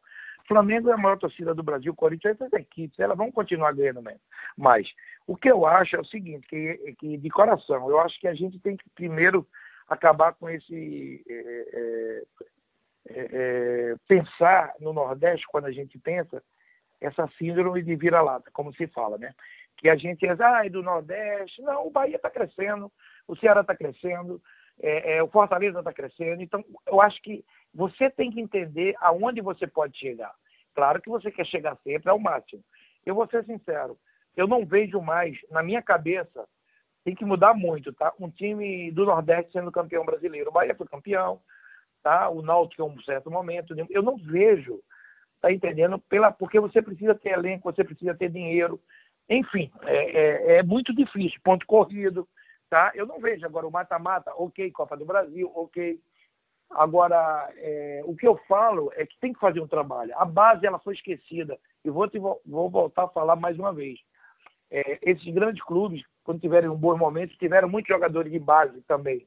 Flamengo é a maior torcida do Brasil, Corinthians essas equipes, elas vão continuar ganhando mesmo. Mas o que eu acho é o seguinte, que, que de coração, eu acho que a gente tem que primeiro acabar com esse é, é, é, é pensar no Nordeste quando a gente pensa essa síndrome de vira-lata, como se fala, né? Que a gente diz, ah, é do Nordeste. Não, o Bahia está crescendo, o Ceará está crescendo, é, é, o Fortaleza está crescendo. Então, eu acho que você tem que entender aonde você pode chegar. Claro que você quer chegar sempre ao máximo. Eu vou ser sincero, eu não vejo mais, na minha cabeça, tem que mudar muito, tá? Um time do Nordeste sendo campeão brasileiro. O Bahia foi campeão, tá? O Náutico em um certo momento. Eu não vejo, tá entendendo? Pela, porque você precisa ter elenco, você precisa ter dinheiro. Enfim, é, é, é muito difícil. Ponto corrido, tá? Eu não vejo agora o mata-mata, ok, Copa do Brasil, ok. Agora, é, o que eu falo é que tem que fazer um trabalho. A base ela foi esquecida. E vou, te, vou voltar a falar mais uma vez. É, esses grandes clubes, quando tiverem um bom momento, tiveram muitos jogadores de base também.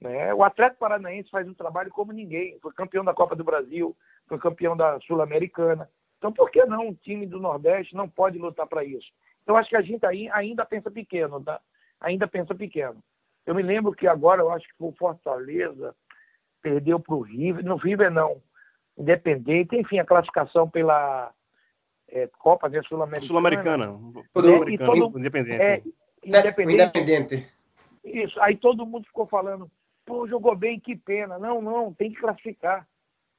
Né? O Atlético Paranaense faz um trabalho como ninguém. Foi campeão da Copa do Brasil, foi campeão da Sul-Americana. Então, por que não um time do Nordeste não pode lutar para isso? Então, acho que a gente ainda pensa pequeno, tá? Ainda pensa pequeno. Eu me lembro que agora, eu acho que foi o Fortaleza, perdeu para o River, no River não, Independente, enfim, a classificação pela é, Copa né, Sul-Americana. Sul-Americana. Sul independente. É, independente. independente. Isso, aí todo mundo ficou falando, pô, jogou bem, que pena. Não, não, tem que classificar.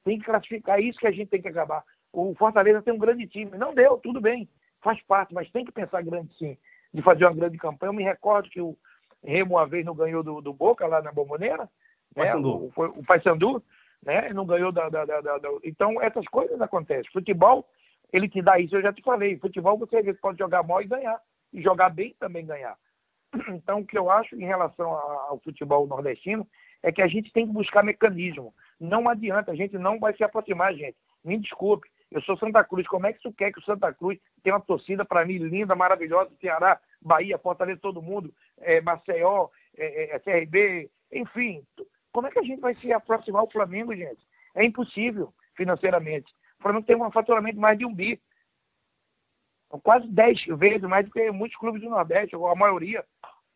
Tem que classificar, é isso que a gente tem que acabar. O Fortaleza tem um grande time. Não deu, tudo bem, faz parte, mas tem que pensar grande sim, de fazer uma grande campanha. Eu me recordo que o Remo uma vez não ganhou do, do Boca lá na Bomboneira, Paysandu. Né? O, o Paysandu, né? Não ganhou da, da, da, da, Então, essas coisas acontecem. Futebol, ele te dá isso, eu já te falei. Futebol, você pode jogar mal e ganhar. E jogar bem também ganhar. Então, o que eu acho em relação ao futebol nordestino é que a gente tem que buscar mecanismo. Não adianta, a gente não vai se aproximar, gente. Me desculpe, eu sou Santa Cruz. Como é que isso quer que o Santa Cruz tenha uma torcida para mim linda, maravilhosa, Ceará, Bahia, Fortaleza, todo mundo, é, Maceió, é, é, CRB, enfim, como é que a gente vai se aproximar ao Flamengo, gente? É impossível financeiramente. O Flamengo tem um faturamento de mais de um bi. Quase 10 vezes mais do que muitos clubes do Nordeste, ou a maioria.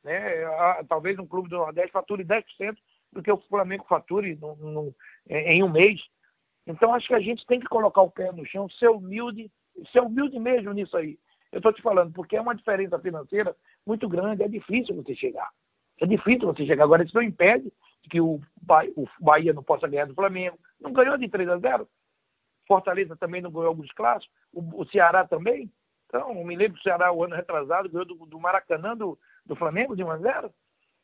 Né? Talvez um clube do Nordeste fature 10% do que o Flamengo fature no, no, em um mês. Então, acho que a gente tem que colocar o pé no chão, ser humilde, ser humilde mesmo nisso aí. Eu estou te falando, porque é uma diferença financeira muito grande, é difícil você chegar. É difícil você chegar. Agora, isso não impede que o Bahia não possa ganhar do Flamengo. Não ganhou de 3 a 0. Fortaleza também não ganhou alguns clássicos. O, Ceará também. Então, me lembro que o Ceará, o ano retrasado, ganhou do, do Maracanã do, do, Flamengo de 1 a 0.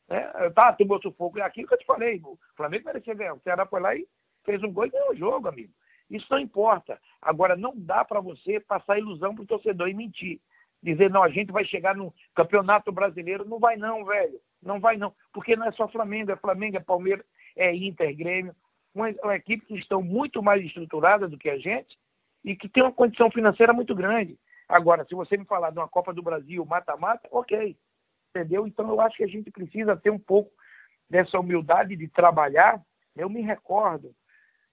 É, tá, tomou sufoco. É aquilo que eu te falei. O Flamengo merecia ganhar. O Ceará foi lá e fez um gol e ganhou o jogo, amigo. Isso não importa. Agora, não dá para você passar ilusão para o torcedor e mentir. Dizer, não, a gente vai chegar no campeonato brasileiro. Não vai não, velho. Não vai não. Porque não é só Flamengo, é Flamengo, é Palmeiras, é Inter, Grêmio. Uma, uma equipe que estão muito mais estruturada do que a gente e que tem uma condição financeira muito grande. Agora, se você me falar de uma Copa do Brasil mata-mata, ok. Entendeu? Então eu acho que a gente precisa ter um pouco dessa humildade de trabalhar. Eu me recordo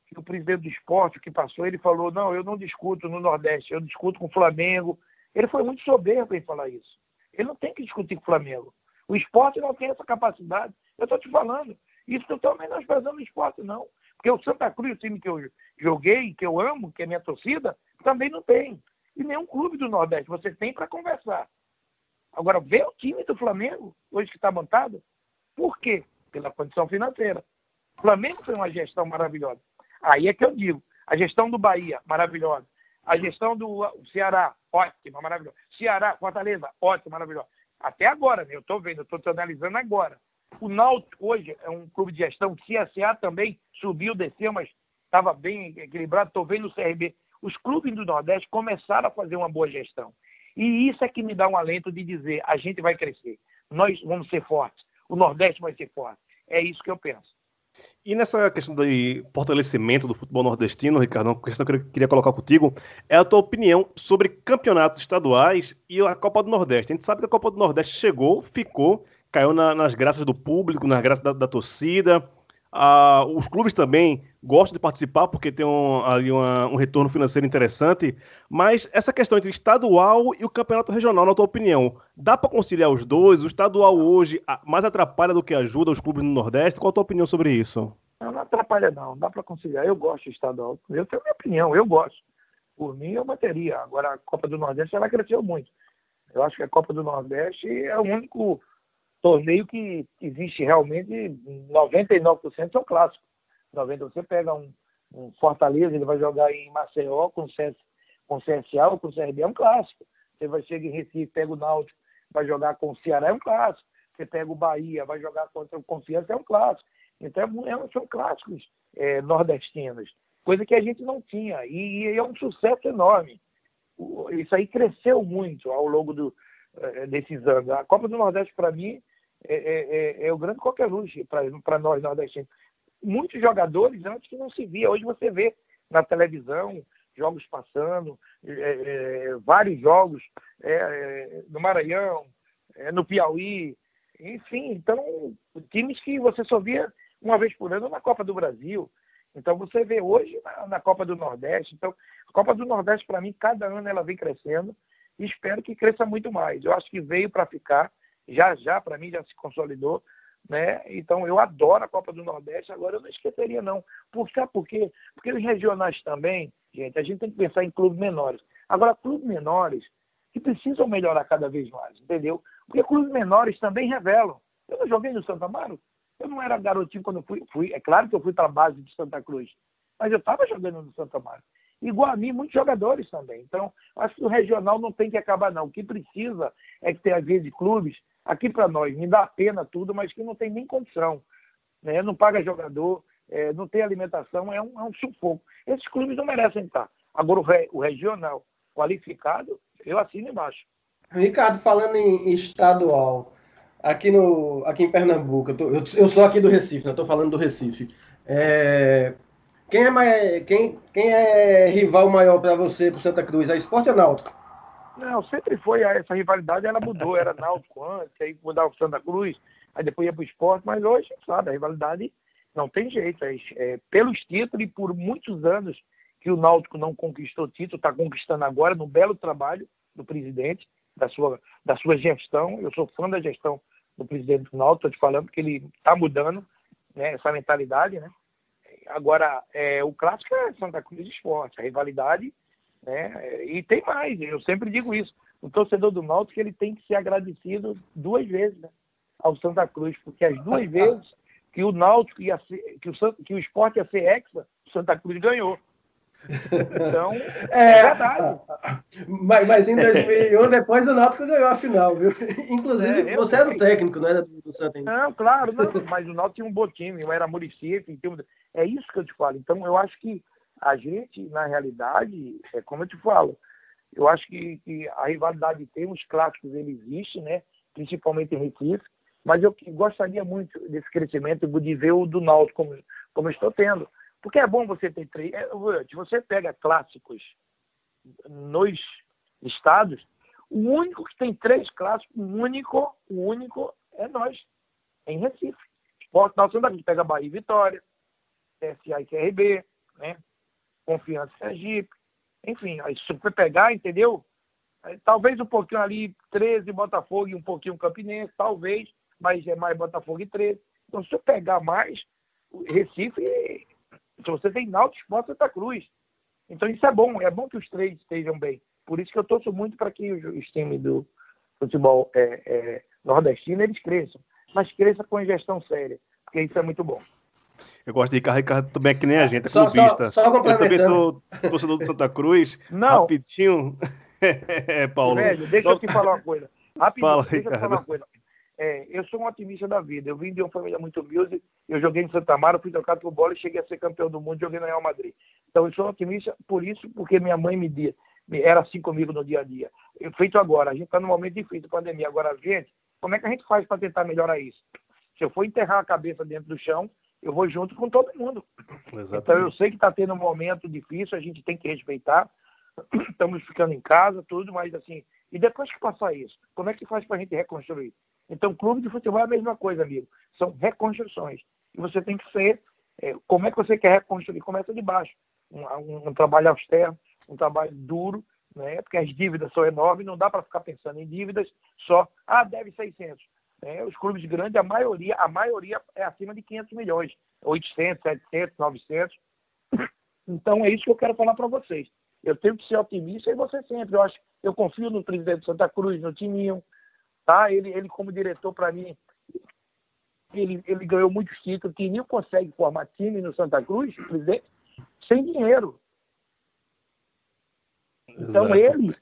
que o presidente do esporte que passou, ele falou, não, eu não discuto no Nordeste, eu discuto com o Flamengo. Ele foi muito soberbo em falar isso. Ele não tem que discutir com o Flamengo. O esporte não tem essa capacidade. Eu estou te falando. Isso não estou menosprezando o esporte, não. Porque o Santa Cruz, o time que eu joguei, que eu amo, que é minha torcida, também não tem. E nenhum clube do Nordeste. Você tem para conversar. Agora, vê o time do Flamengo, hoje que está montado. Por quê? Pela condição financeira. O Flamengo foi uma gestão maravilhosa. Aí é que eu digo, a gestão do Bahia, maravilhosa. A gestão do Ceará, ótima, maravilhosa. Ceará, Fortaleza, ótima, maravilhosa. Até agora, né? eu estou vendo, estou analisando agora. O Náutico hoje é um clube de gestão, o CSA também subiu, desceu, mas estava bem equilibrado. Estou vendo o CRB. Os clubes do Nordeste começaram a fazer uma boa gestão. E isso é que me dá um alento de dizer, a gente vai crescer, nós vamos ser fortes, o Nordeste vai ser forte. É isso que eu penso. E nessa questão do fortalecimento do futebol nordestino, Ricardo, uma questão que eu queria colocar contigo é a tua opinião sobre campeonatos estaduais e a Copa do Nordeste. A gente sabe que a Copa do Nordeste chegou, ficou, caiu na, nas graças do público, nas graças da, da torcida. Ah, os clubes também gostam de participar porque tem um, ali uma, um retorno financeiro interessante, mas essa questão entre estadual e o campeonato regional, na tua opinião, dá para conciliar os dois? O estadual hoje mais atrapalha do que ajuda os clubes no Nordeste? Qual a tua opinião sobre isso? Não, não atrapalha não, dá para conciliar. Eu gosto do estadual, eu tenho minha opinião, eu gosto. Por mim, eu manteria. Agora, a Copa do Nordeste, ela cresceu muito. Eu acho que a Copa do Nordeste é o único torneio que existe realmente 99% são clássicos. 90 você pega um, um, Fortaleza, ele vai jogar em Maceió com, CS, com CSA ou com CRB, é um clássico. Você vai chegar em Recife, pega o Náutico, vai jogar com o Ceará, é um clássico. Você pega o Bahia, vai jogar contra o Confiança, é um clássico. Então, é, é são clássicos é, nordestinos, coisa que a gente não tinha. E, e, é um sucesso enorme. Isso aí cresceu muito ao longo do, desses anos. A Copa do Nordeste, para mim, é, é, é, é o grande coqueluche para nós nordestinos. Muitos jogadores antes que não se via, hoje você vê na televisão jogos passando, é, vários jogos no Maranhão, no Piauí, enfim, então times que você só via uma vez por ano na Copa do Brasil. Então você vê hoje na, na Copa do Nordeste. Então, a Copa do Nordeste, para mim, cada ano ela vem crescendo e espero que cresça muito mais. Eu acho que veio para ficar já já, para mim, já se consolidou. Né? Então eu adoro a Copa do Nordeste, agora eu não esqueceria não. Por, sabe por quê? Porque os regionais também, gente, a gente tem que pensar em clubes menores. Agora, clubes menores que precisam melhorar cada vez mais, entendeu? Porque clubes menores também revelam. Eu não joguei no Santa Amaro, eu não era garotinho quando fui, fui. É claro que eu fui para a base de Santa Cruz, mas eu estava jogando no Santa Amaro. Igual a mim, muitos jogadores também. Então, acho que o regional não tem que acabar, não. O que precisa é que tenha, às vezes, clubes aqui para nós, me dá pena tudo, mas que não tem nem condição. Né? Não paga jogador, é, não tem alimentação, é um, é um, sufoco. Esses clubes não merecem estar. Agora, o, re, o regional qualificado, eu assino embaixo. Ricardo, falando em estadual, aqui, no, aqui em Pernambuco, eu, tô, eu, eu sou aqui do Recife, né? estou falando do Recife. É, quem, é mais, quem, quem é rival maior para você, para Santa Cruz? É Esporte ou Náutico? Não, sempre foi essa rivalidade, ela mudou, era Náutico antes, aí mudava o Santa Cruz, aí depois ia para o esporte, mas hoje, sabe, a rivalidade não tem jeito. É, é, pelos títulos e por muitos anos que o Náutico não conquistou título, está conquistando agora, no belo trabalho do presidente, da sua, da sua gestão. Eu sou fã da gestão do presidente do Náutico, estou te falando que ele está mudando né, essa mentalidade, né? Agora, é, o clássico é Santa Cruz Esporte, a rivalidade, né? E tem mais, eu sempre digo isso. O torcedor do Náutico ele tem que ser agradecido duas vezes né, ao Santa Cruz, porque as duas vezes que o Náutico ia ser, que o, que o esporte ia ser hexa, o Santa Cruz ganhou. Então, é, é verdade. Mas, mas, em 2001, depois o Náutico ganhou a final, viu? Inclusive, é, você era o técnico, não era do, do Santa Não, claro, não, mas o Náutico tinha um bom time, eu era Murici, é isso que eu te falo. Então, eu acho que a gente, na realidade, é como eu te falo, eu acho que, que a rivalidade tem, os clássicos, ele existe, né? Principalmente em Recife, mas eu gostaria muito desse crescimento de ver o do Náutico como, como eu estou tendo. Porque é bom você ter três. É, você pega clássicos nos estados, o único que tem três clássicos, o único, o único é nós, em Recife. Esporte Nacional, a gente pega Bahia e Vitória, CSA e CRB, né? Confiança Sergipe. Enfim, aí se você pegar, entendeu? Talvez um pouquinho ali, 13 Botafogo e um pouquinho Campinense, talvez, mas é mais Botafogo e 13. Então, se eu pegar mais, Recife se você tem Náutico, Sport Santa Cruz. Então isso é bom, é bom que os três estejam bem. Por isso que eu torço muito para que os, os, times do futebol é, é, nordestino eles cresçam, mas cresça com gestão séria, porque isso é muito bom. Eu gosto de Ricardo, Ricardo também é que nem a gente, é clubista. Só, só, só eu também sou torcedor do Santa Cruz. Não. Rapidinho. é, Paulo. Velho, deixa só... eu te falar uma coisa. Rapidinho, Fala, deixa Ricardo. eu te falar uma coisa. É, eu sou um otimista da vida. Eu vim de uma família muito humilde. Eu joguei em Santa Mara, fui trocado por bola e cheguei a ser campeão do mundo. Joguei no Real Madrid. Então eu sou um otimista por isso, porque minha mãe me dia, era assim comigo no dia a dia. Eu, feito agora, a gente está num momento difícil, pandemia. Agora, gente, como é que a gente faz para tentar melhorar isso? Se eu for enterrar a cabeça dentro do chão, eu vou junto com todo mundo. Exatamente. Então eu sei que está tendo um momento difícil, a gente tem que respeitar. Estamos ficando em casa, tudo, mas assim. E depois que passar isso, como é que faz para a gente reconstruir? Então, clube de futebol é a mesma coisa, amigo. São reconstruções. E você tem que ser. É, como é que você quer reconstruir? Começa de baixo. Um, um, um trabalho austero, um trabalho duro, né? porque as dívidas são enormes, não dá para ficar pensando em dívidas só. Ah, deve 600. Né? Os clubes grandes, a maioria, a maioria é acima de 500 milhões. 800, 700, 900. Então, é isso que eu quero falar para vocês. Eu tenho que ser otimista e você sempre. Eu, acho, eu confio no presidente de Santa Cruz, no Tininho, Tá? Ele, ele como diretor, para mim, ele, ele ganhou muitos títulos. Que nem consegue formar time no Santa Cruz, presidente, sem dinheiro. Então Exato. ele.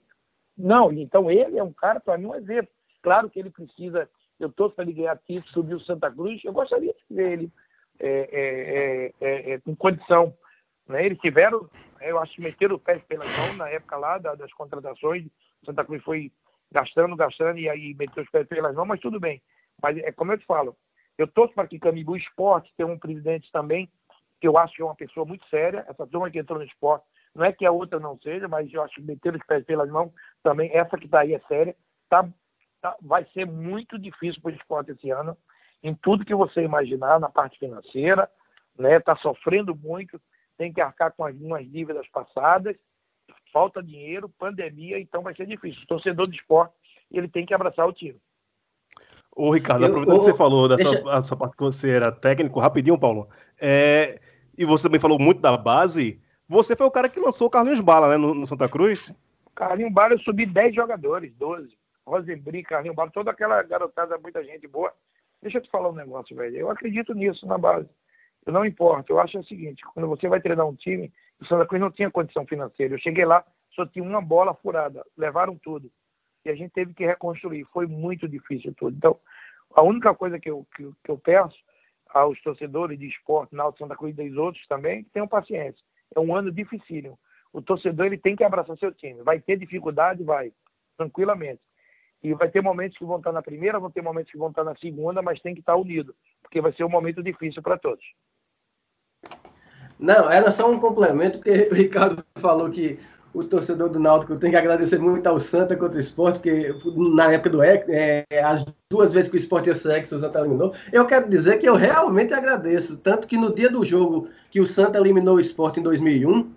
Não, então ele é um cara, para mim, um exemplo. Claro que ele precisa. Eu estou para ele ganhar título, subir o Santa Cruz. Eu gostaria de ver ele é, é, é, é, com condição. Né? Eles tiveram, eu acho, meteram o pé pela mão na época lá das contratações. Santa Cruz foi gastando, gastando, e aí meteu os pés pelas mãos, mas tudo bem. Mas é como eu te falo, eu torço para que Camibu Esporte tenha um presidente também, que eu acho que é uma pessoa muito séria, essa turma que entrou no esporte, não é que a outra não seja, mas eu acho que meter os pés pelas mãos também, essa que está aí é séria, tá, tá, vai ser muito difícil para o esporte esse ano, em tudo que você imaginar, na parte financeira, né? Está sofrendo muito, tem que arcar com algumas dívidas passadas, falta dinheiro, pandemia, então vai ser difícil. O torcedor de esporte, ele tem que abraçar o time. Ô, Ricardo, aproveitando que você falou da deixa... sua, sua, parte que você era técnico, rapidinho, Paulo, é, e você também falou muito da base, você foi o cara que lançou o Carlinhos Bala, né, no, no Santa Cruz? Carlinhos Bala, eu subi 10 jogadores, 12. Rosenbri, Carlinhos Bala, toda aquela garotada, muita gente boa. Deixa eu te falar um negócio, velho. Eu acredito nisso na base. Eu não importa. Eu acho o seguinte, quando você vai treinar um time, o Santa Cruz não tinha condição financeira. Eu cheguei lá, só tinha uma bola furada, levaram tudo. E a gente teve que reconstruir. Foi muito difícil tudo. Então, a única coisa que eu, que, que eu peço aos torcedores de esporte, na Alto Santa Cruz e dos outros também, tenham paciência. É um ano dificílimo. O torcedor ele tem que abraçar seu time. Vai ter dificuldade? Vai, tranquilamente. E vai ter momentos que vão estar na primeira, vão ter momentos que vão estar na segunda, mas tem que estar unido, porque vai ser um momento difícil para todos. Não, era só um complemento, porque o Ricardo falou que o torcedor do Náutico tem que agradecer muito ao Santa contra o esporte, porque na época do é, as duas vezes que o esporte ia ser o Santa eliminou. Eu quero dizer que eu realmente agradeço. Tanto que no dia do jogo que o Santa eliminou o esporte em 2001,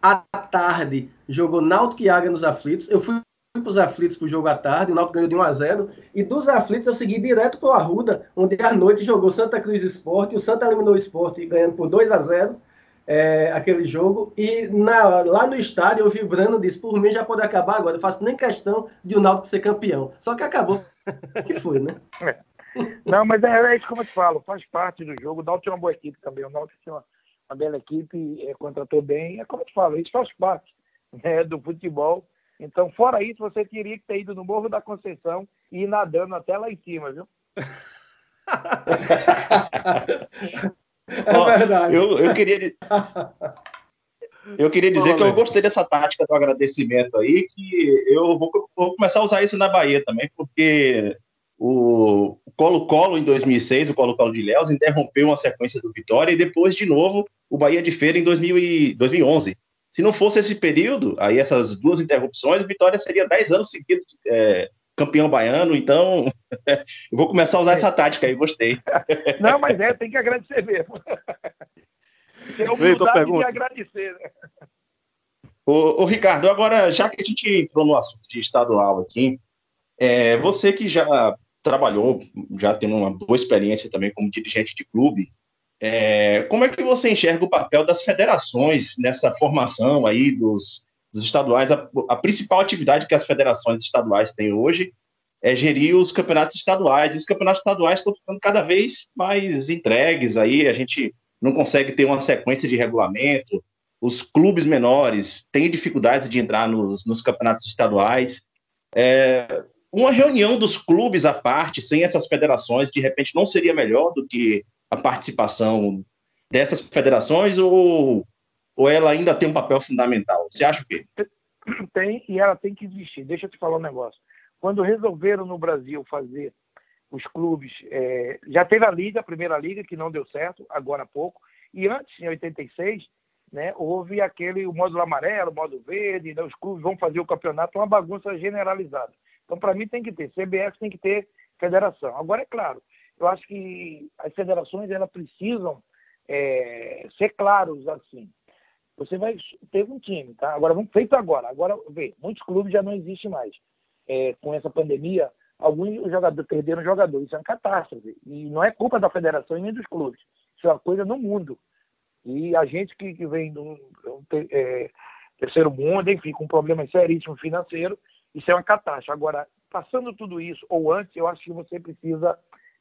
à tarde jogou Náutico e Águia nos aflitos. Eu fui para os aflitos para o jogo à tarde, o Náutico ganhou de 1 a 0 e dos aflitos eu segui direto para o Arruda, onde à noite jogou Santa Cruz Esporte, o Santa eliminou o Esporte ganhando por 2 a 0 é, aquele jogo, e na, lá no estádio eu vibrando disse, por mim já pode acabar agora, eu faço nem questão de o Náutico ser campeão. Só que acabou, que foi, né? É. Não, mas é, é, isso como eu te falo, faz parte do jogo, o Náutico é uma boa equipe também, o Náutico tinha uma, uma bela equipe, é, contratou bem, é como eu te falo, isso faz parte né, do futebol, então, fora isso, você teria que ter ido no Morro da Conceição e ir nadando até lá em cima, viu? é verdade. Eu, eu queria. Eu queria dizer que eu gostei dessa tática do agradecimento aí, que eu vou, vou começar a usar isso na Bahia também, porque o Colo-Colo em 2006, o Colo-Colo de Léus, interrompeu uma sequência do Vitória e depois, de novo, o Bahia de Feira em 2000 e 2011. Se não fosse esse período, aí essas duas interrupções, o Vitória seria 10 anos seguidos é, campeão baiano, então eu vou começar a usar essa tática aí, gostei. Não, mas é, tem que agradecer mesmo. Tem humildade de agradecer. Né? Ô, ô, Ricardo, agora, já que a gente entrou no assunto de estadual aqui, é, você que já trabalhou, já tem uma boa experiência também como dirigente de clube, é, como é que você enxerga o papel das federações nessa formação aí dos, dos estaduais? A, a, principal atividade que as federações estaduais têm hoje é gerir os campeonatos estaduais. E os campeonatos estaduais estão ficando cada vez mais entregues aí, a gente não consegue ter uma sequência de regulamento. Os clubes menores têm dificuldades de entrar nos, nos campeonatos estaduais. É, uma reunião dos clubes à parte, sem essas federações, de repente não seria melhor do que a participação dessas federações ou, ou ela ainda tem um papel fundamental? Você acha o quê? Tem, e ela tem que existir. Deixa eu te falar um negócio. Quando resolveram no Brasil fazer os clubes, é, já teve a Liga, a primeira Liga, que não deu certo, agora há pouco, e antes, em 86, né, houve aquele o módulo amarelo, o módulo verde, né, os clubes vão fazer o campeonato, uma bagunça generalizada. Então, para mim, tem que ter. CBF tem que ter federação. Agora, é claro, eu acho que as federações elas precisam é, ser claros assim. Você vai ter um time, tá? Agora vamos feito agora. Agora vê, muitos clubes já não existem mais. É, com essa pandemia, alguns jogadores perderam jogadores. Isso é uma catástrofe. E não é culpa da federação e nem dos clubes. Isso é uma coisa no mundo. E a gente que, que vem do é, terceiro mundo, enfim, com problemas seríssimos financeiros, isso é uma catástrofe. Agora, passando tudo isso, ou antes, eu acho que você precisa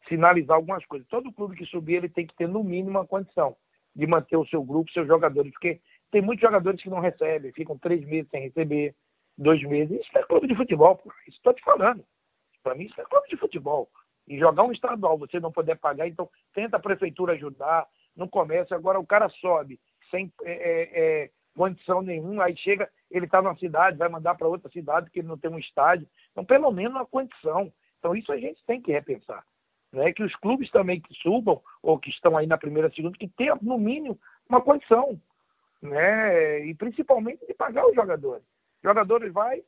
sinalizar algumas coisas. Todo clube que subir, ele tem que ter, no mínimo, uma condição de manter o seu grupo, seus jogadores, porque tem muitos jogadores que não recebem, ficam três meses sem receber, dois meses. Isso é clube de futebol, isso estou te falando. Para mim, isso é clube de futebol. E jogar um estadual, você não poder pagar, então tenta a prefeitura ajudar, não começa. Agora o cara sobe sem é, é, é condição nenhuma, aí chega, ele está numa cidade, vai mandar para outra cidade porque ele não tem um estádio. Então, pelo menos uma condição. Então, isso a gente tem que repensar né, que os clubes também que subam, ou que estão aí na primeira, segunda, que tenham, no mínimo, uma condição, né, e principalmente de pagar os jogadores. Os jogadores vai,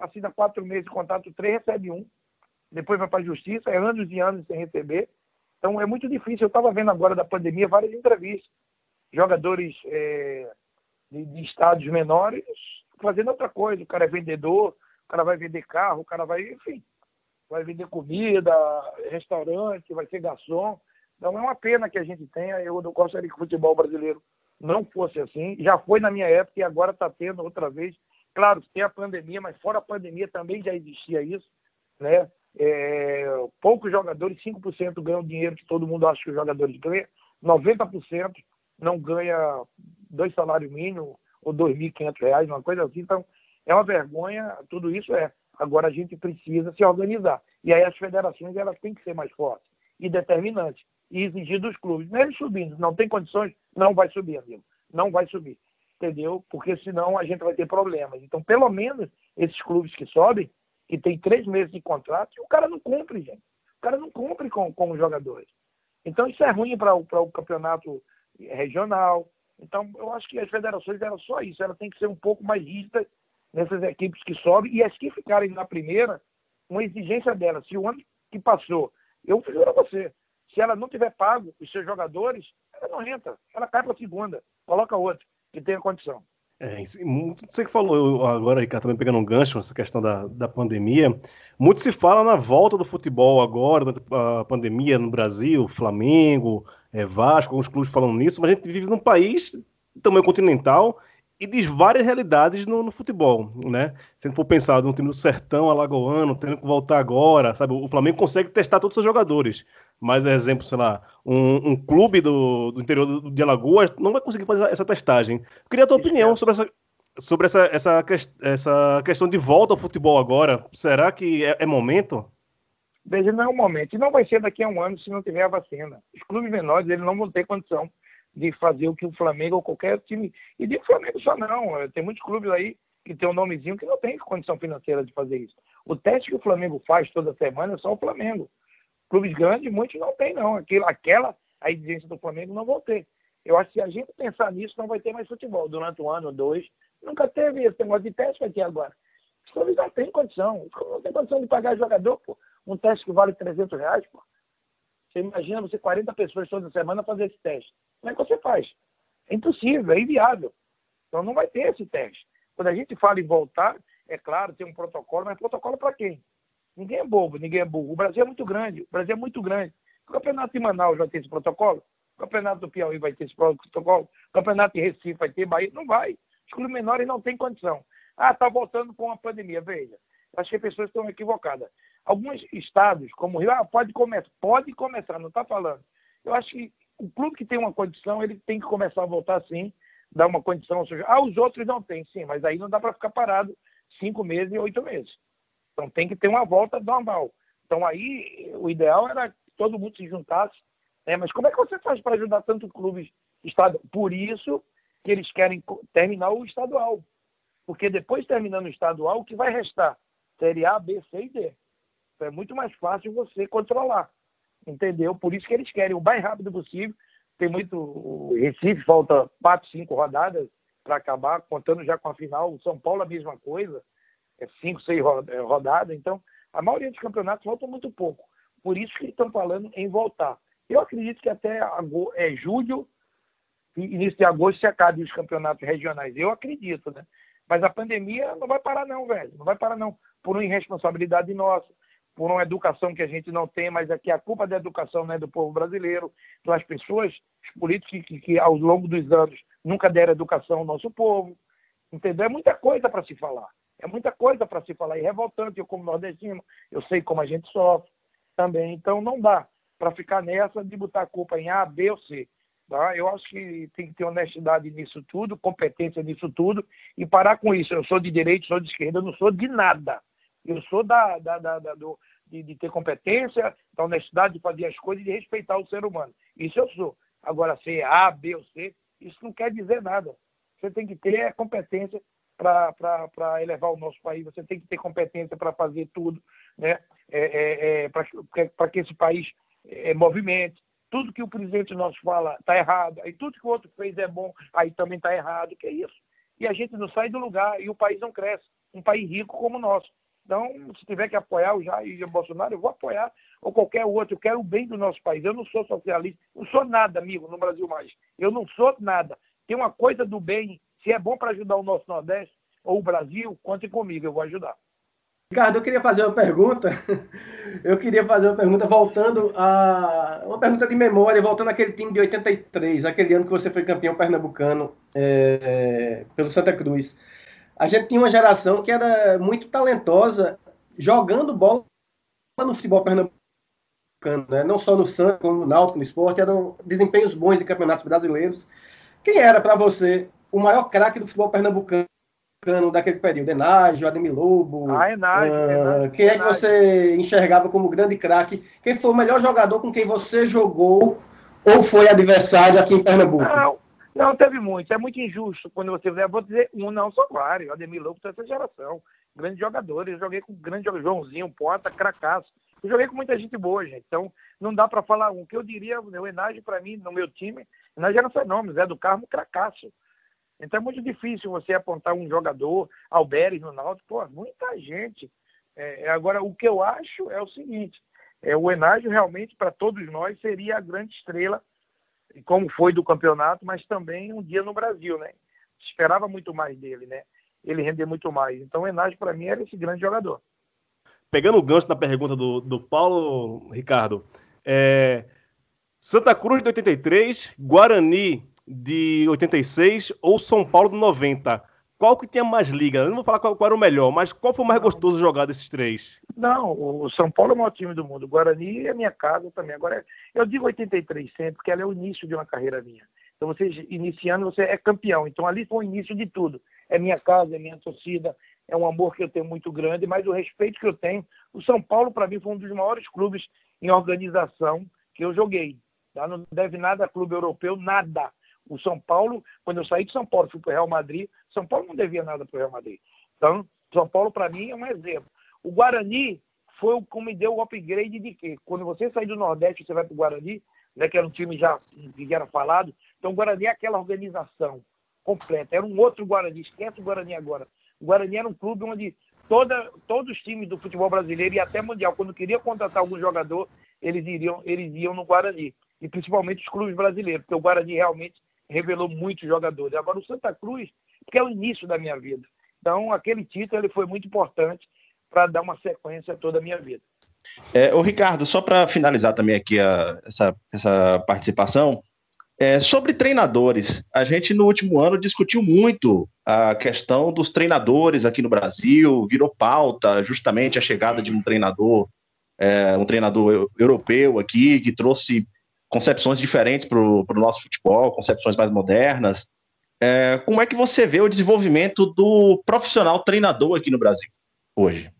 assina quatro meses de contrato, três recebe um, depois vai para a justiça, é anos e anos sem receber. Então é muito difícil. Eu estava vendo agora da pandemia várias entrevistas. Jogadores é, de, de estádios menores fazendo outra coisa. O cara é vendedor, o cara vai vender carro, o cara vai, enfim, vai vender comida, restaurante, vai ser garçom. Então é uma pena que a gente tenha. Eu não gostaria que o futebol brasileiro não fosse assim. Já foi na minha época e agora está tendo outra vez. Claro, tem a pandemia, mas fora a pandemia também já existia isso. Né? É, poucos jogadores, 5% ganham dinheiro que todo mundo acha que os jogadores ganham, 90% não ganha dois salários mínimos ou R$ 2.500, uma coisa assim. Então, é uma vergonha, tudo isso é. Agora a gente precisa se organizar. E aí as federações elas têm que ser mais fortes e determinantes e exigir dos clubes. Mesmo subindo, não tem condições, não vai subir, amigo. Não vai subir. Entendeu? Porque senão a gente vai ter problemas. Então, pelo menos esses clubes que sobem, que tem três meses de contrato, o cara não cumpre, gente. O cara não cumpre com, com os jogadores. Então, isso é ruim para o campeonato regional. Então, eu acho que as federações eram só isso. Elas têm que ser um pouco mais rígidas nessas equipes que sobem e as que ficarem na primeira, uma exigência dela. Se o ano que passou, eu juro a você, se ela não tiver pago os seus jogadores, ela não entra, ela cai para a segunda, coloca outro que tenha condição. É, você que falou agora, Ricardo, também pegando um gancho nessa questão da, da pandemia. Muito se fala na volta do futebol agora, da pandemia no Brasil, Flamengo, é, Vasco, alguns clubes falando nisso, mas a gente vive num país tamanho continental e diz várias realidades no, no, futebol, né? Se a gente for pensar no time do Sertão, Alagoano, tendo que voltar agora, sabe? O Flamengo consegue testar todos os seus jogadores. Mas, exemplo, sei lá, um, um clube do, do interior do, de Alagoas não vai conseguir fazer essa testagem. Eu queria a tua opinião sobre essa, sobre essa, essa, essa questão de volta ao futebol agora. Será que é, é momento? Veja, não é o momento. E não vai ser daqui a um ano se não tiver a vacina. Os clubes menores eles não vão ter condição de fazer o que o Flamengo ou qualquer time. E de Flamengo só não. É, tem muitos clubes aí que tem um nomezinho que não tem condição financeira de fazer isso. O teste que o Flamengo faz toda semana é só o Flamengo. Clubes grandes, muitos não tem, não. Aquilo, aquela, a exigência do Flamengo não vão ter. Eu acho que se a gente pensar nisso, não vai ter mais futebol durante um ano, dois. Nunca teve esse negócio de teste, ter agora. Os clubes não têm condição. Não têm condição de pagar jogador, pô. Um teste que vale 300 reais, pô. Você imagina você 40 pessoas toda semana fazer esse teste. Como é que você faz? É impossível, é inviável. Então não vai ter esse teste. Quando a gente fala em voltar, é claro, tem um protocolo, mas protocolo para quem? Ninguém é bobo, ninguém é burro. O Brasil é muito grande, o Brasil é muito grande. O campeonato de Manaus vai ter esse protocolo? O campeonato do Piauí vai ter esse protocolo? O campeonato de Recife vai ter, Bahia? Não vai. Os clubes menores não têm condição. Ah, está voltando com a pandemia. Veja, acho que as pessoas estão equivocadas. Alguns estados, como o Rio, ah, pode começar, pode começar, não está falando. Eu acho que o clube que tem uma condição, ele tem que começar a voltar sim, dar uma condição. Seja, ah, os outros não têm, sim, mas aí não dá para ficar parado cinco meses e oito meses. Então tem que ter uma volta normal. Então aí o ideal era que todo mundo se juntasse. Né? Mas como é que você faz para ajudar tanto clubes estaduais? Por isso que eles querem terminar o estadual. Porque depois terminando o estadual, o que vai restar? Série A, B, C e D. Então é muito mais fácil você controlar entendeu? Por isso que eles querem o mais rápido possível. Tem muito. O Recife falta quatro, cinco rodadas para acabar, contando já com a final. O São Paulo a mesma coisa, é cinco, seis é, rodadas. Então, a maioria dos campeonatos faltam muito pouco. Por isso que estão falando em voltar. Eu acredito que até é julho, início de agosto, se acabe os campeonatos regionais. Eu acredito, né? Mas a pandemia não vai parar, não, velho. Não vai parar, não. Por uma irresponsabilidade nossa, por uma educação que a gente não tem, mas aqui a culpa da educação não é do povo brasileiro, das pessoas, os políticos que, que ao longo dos anos nunca deram educação ao nosso povo. Entendeu? É muita coisa para se falar. É muita coisa para se falar. E revoltante, eu como nordestino, eu sei como a gente sofre também. Então não dá para ficar nessa de botar a culpa em A, B ou C. Tá? Eu acho que tem que ter honestidade nisso tudo, competência nisso tudo, e parar com isso. Eu sou de direita, sou de esquerda, eu não sou de nada. Eu sou da, da, da, da do, de, de, ter competência, da honestidade de fazer as coisas e de respeitar o ser humano. Isso eu sou. Agora, ser A, B ou C, isso não quer dizer nada. Você tem que ter competência para elevar o nosso país, você tem que ter competência para fazer tudo, né? É, é, é, para que esse país é, movimente. Tudo que o presidente nosso fala está errado, e tudo que o outro fez é bom, aí também está errado. Que é isso? E a gente não sai do lugar e o país não cresce. Um país rico como o nosso. Então, se tiver que apoiar o Jair Bolsonaro, eu vou apoiar, ou qualquer outro. Eu quero o bem do nosso país. Eu não sou socialista, não sou nada, amigo, no Brasil mais. Eu não sou nada. Tem uma coisa do bem, se é bom para ajudar o nosso Nordeste ou o Brasil, conte comigo, eu vou ajudar. Ricardo, eu queria fazer uma pergunta. Eu queria fazer uma pergunta voltando a. Uma pergunta de memória, voltando àquele time de 83, aquele ano que você foi campeão pernambucano é, pelo Santa Cruz a gente tinha uma geração que era muito talentosa jogando bola no futebol pernambucano, né? não só no Santos, como no Náutico, no esporte, eram desempenhos bons em campeonatos brasileiros. Quem era para você o maior craque do futebol pernambucano daquele período? Enágio, Ademir Lobo? Ah, Enágio, Enágio Quem é que você enxergava como grande craque? Quem foi o melhor jogador com quem você jogou ou foi adversário aqui em Pernambuco? Não, não, teve muitos. É muito injusto quando você vier. Vou dizer um, não, são vários. Ademir Louco essa geração. Grandes jogadores. Eu joguei com grande Joãozinho, Porta, Cracaço. Eu joguei com muita gente boa, gente. Então, não dá para falar um. O que eu diria, o Enage, para mim, no meu time, Enage era fenômeno. Zé do Carmo, Cracaço. Então, é muito difícil você apontar um jogador, Alberes Náutico. Pô, muita gente. É, agora, o que eu acho é o seguinte. É, o Enage, realmente, para todos nós, seria a grande estrela como foi do campeonato, mas também um dia no Brasil, né? esperava muito mais dele, né? Ele render muito mais. Então o Enage, para mim, era esse grande jogador. Pegando o gancho na pergunta do, do Paulo, Ricardo, é, Santa Cruz de 83, Guarani de 86 ou São Paulo de 90? Qual que tinha mais liga? Eu não vou falar qual, qual, era o melhor, mas qual foi o mais gostoso jogar desses três? Não, o São Paulo é o maior time do mundo. O Guarani é minha casa também. Agora, eu digo 83 sempre, porque ela é o início de uma carreira minha. Então, você iniciando, você é campeão. Então, ali foi o início de tudo. É minha casa, é minha torcida, é um amor que eu tenho muito grande, mas o respeito que eu tenho. O São Paulo, para mim, foi um dos maiores clubes em organização que eu joguei. Tá? Não deve nada a clube europeu, nada. O São Paulo, quando eu saí de São Paulo, fui para o Real Madrid, São Paulo não devia nada para o Real Madrid. Então, São Paulo, para mim, é um exemplo. O Guarani foi o que me deu o upgrade de quê? Quando você sai do Nordeste, você vai para o Guarani, né, que era um time já que era falado. Então, o Guarani é aquela organização completa. Era um outro Guarani. Esquece o Guarani agora. O Guarani era um clube onde toda, todos os times do futebol brasileiro e até mundial, quando queria contratar algum jogador, eles iriam, eles iam no Guarani. E principalmente os clubes brasileiros, porque o Guarani realmente revelou muitos jogadores. Agora, o Santa Cruz, que é o início da minha vida. Então, aquele título ele foi muito importante para dar uma sequência a toda a minha vida. É, o Ricardo, só para finalizar também aqui a, essa, essa participação, é, sobre treinadores, a gente no último ano discutiu muito a questão dos treinadores aqui no Brasil, virou pauta justamente a chegada de um treinador, é, um treinador europeu aqui, que trouxe concepções diferentes para o nosso futebol, concepções mais modernas. É, como é que você vê o desenvolvimento do profissional treinador aqui no Brasil hoje?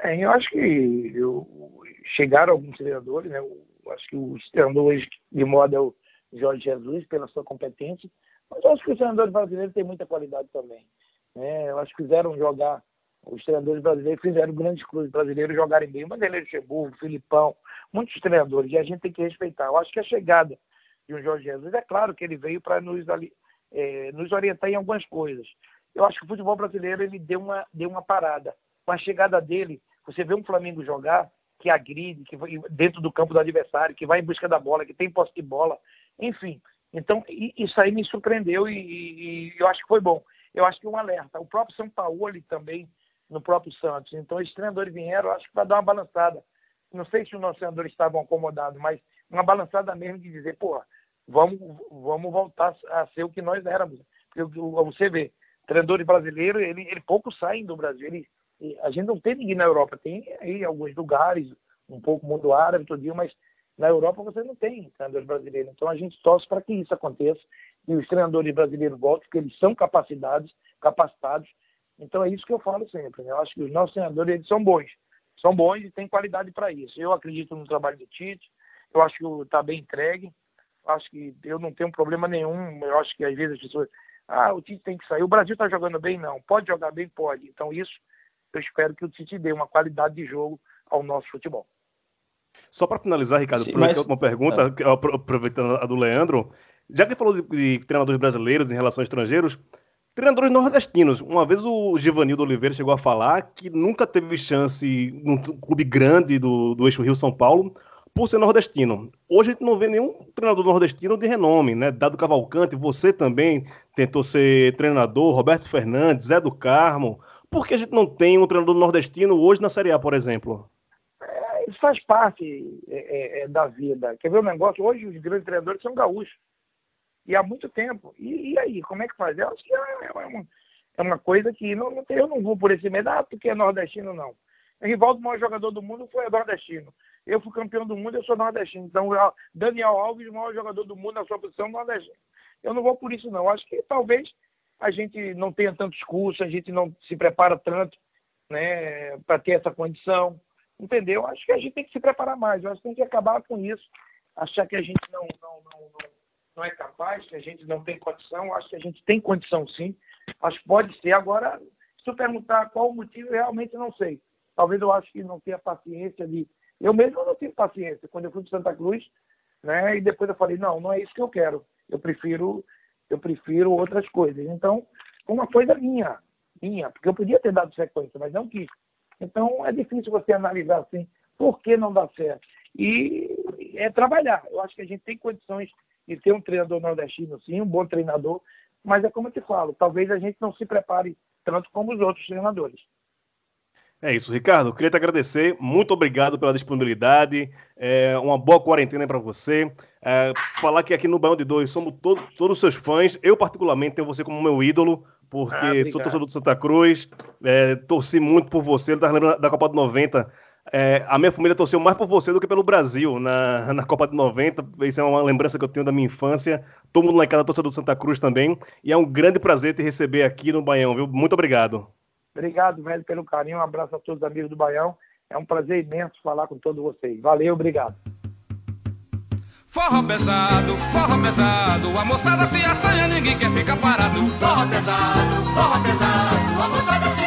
É, eu acho que eu, chegaram alguns treinadores, né? Eu acho que os treinadores de moda é o Jorge Jesus, pela sua competência, mas eu acho que os treinadores brasileiros têm muita qualidade também. Né? Eu acho que fizeram jogar, os treinadores brasileiros fizeram grandes clubes brasileiros jogarem bem. O Vanderlei Luxemburgo, Filipão, muitos treinadores, e a gente tem que respeitar. Eu acho que a chegada de um Jorge Jesus, é claro que ele veio para nos, é, nos orientar em algumas coisas. Eu acho que o futebol brasileiro ele deu uma, deu uma parada. Com a chegada dele, você vê um Flamengo jogar que agride, que vai dentro do campo do adversário, que vai em busca da bola, que tem posse de bola, enfim. Então, isso aí me surpreendeu e, e, e eu acho que foi bom. Eu acho que é um alerta. O próprio São Paulo também, no próprio Santos. Então, esses treinadores vieram, acho que para dar uma balançada não sei se os nossos senadores estavam acomodados, mas uma balançada mesmo de dizer, pô, vamos, vamos voltar a ser o que nós éramos. Porque você vê, treinadores brasileiros, ele, ele pouco saem do Brasil. Ele, a gente não tem ninguém na Europa, tem aí alguns lugares, um pouco mundo árabe, todo mas na Europa você não tem treinadores brasileiros. Então a gente torce para que isso aconteça e os treinadores brasileiros voltem, porque eles são capacitados, capacitados. Então é isso que eu falo sempre. Né? Eu acho que os nossos treinadores eles são bons são bons e têm qualidade para isso. Eu acredito no trabalho do Tite, eu acho que está bem entregue, acho que eu não tenho problema nenhum, eu acho que às vezes as pessoas, ah, o Tite tem que sair, o Brasil está jogando bem? Não, pode jogar bem? Pode. Então isso, eu espero que o Tite dê uma qualidade de jogo ao nosso futebol. Só para finalizar, Ricardo, Sim, mas... uma pergunta, é. aproveitando a do Leandro, já que falou de, de treinadores brasileiros em relação a estrangeiros, Treinadores nordestinos. Uma vez o Givanildo Oliveira chegou a falar que nunca teve chance num clube grande do, do eixo Rio-São Paulo por ser nordestino. Hoje a gente não vê nenhum treinador nordestino de renome, né? Dado Cavalcante, você também tentou ser treinador, Roberto Fernandes, Zé do Carmo. Por que a gente não tem um treinador nordestino hoje na Série A, por exemplo? É, isso faz parte é, é, é da vida. Quer ver o um negócio? Hoje os grandes treinadores são gaúchos e há muito tempo. E, e aí, como é que faz? Eu acho que é, é, uma, é uma coisa que não, não tem, eu não vou por esse medo, ah, porque é nordestino, não. O Rivaldo, o maior jogador do mundo, foi nordestino. Eu fui campeão do mundo, eu sou nordestino. Então, Daniel Alves, o maior jogador do mundo na sua posição, nordestino. Eu não vou por isso, não. Acho que talvez a gente não tenha tantos cursos, a gente não se prepara tanto né, para ter essa condição. Entendeu? Acho que a gente tem que se preparar mais. Eu acho que tem que acabar com isso. Achar que a gente não, não, não, não não é capaz, que a gente não tem condição. Acho que a gente tem condição sim. Acho que pode ser. Agora, se eu perguntar qual o motivo, realmente não sei. Talvez eu acho que não tenha paciência de. Eu mesmo não tive paciência. Quando eu fui de Santa Cruz, né? E depois eu falei, não, não é isso que eu quero. Eu prefiro, eu prefiro outras coisas. Então, uma coisa minha, minha, porque eu podia ter dado sequência, mas não quis. Então, é difícil você analisar assim, por que não dá certo. E é trabalhar. Eu acho que a gente tem condições e ter um treinador nordestino, sim, um bom treinador, Mas é como eu te falo, talvez a gente não se prepare tanto como os outros treinadores. É isso, Ricardo. Queria te agradecer. Muito obrigado pela disponibilidade. É, uma boa quarentena para você. É, falar que aqui no Baião de Dois somos todo, todos seus fãs. Eu, particularmente, tenho você como meu ídolo, porque ah, sou torcedor do Santa Cruz. É, torci muito por você. Ele tá lembrando da Copa do 90. É, a minha família torceu mais por você do que pelo Brasil na, na Copa de 90. Isso é uma lembrança que eu tenho da minha infância. Todo mundo lá em casa torcedor do Santa Cruz também. E é um grande prazer te receber aqui no Baião, viu? Muito obrigado. Obrigado, velho, pelo carinho. Um abraço a todos os amigos do Baião. É um prazer imenso falar com todos vocês. Valeu, obrigado. Forró pesado, forró pesado, a moçada se assanha, ninguém quer ficar parado. Forró pesado, forró pesado, a moçada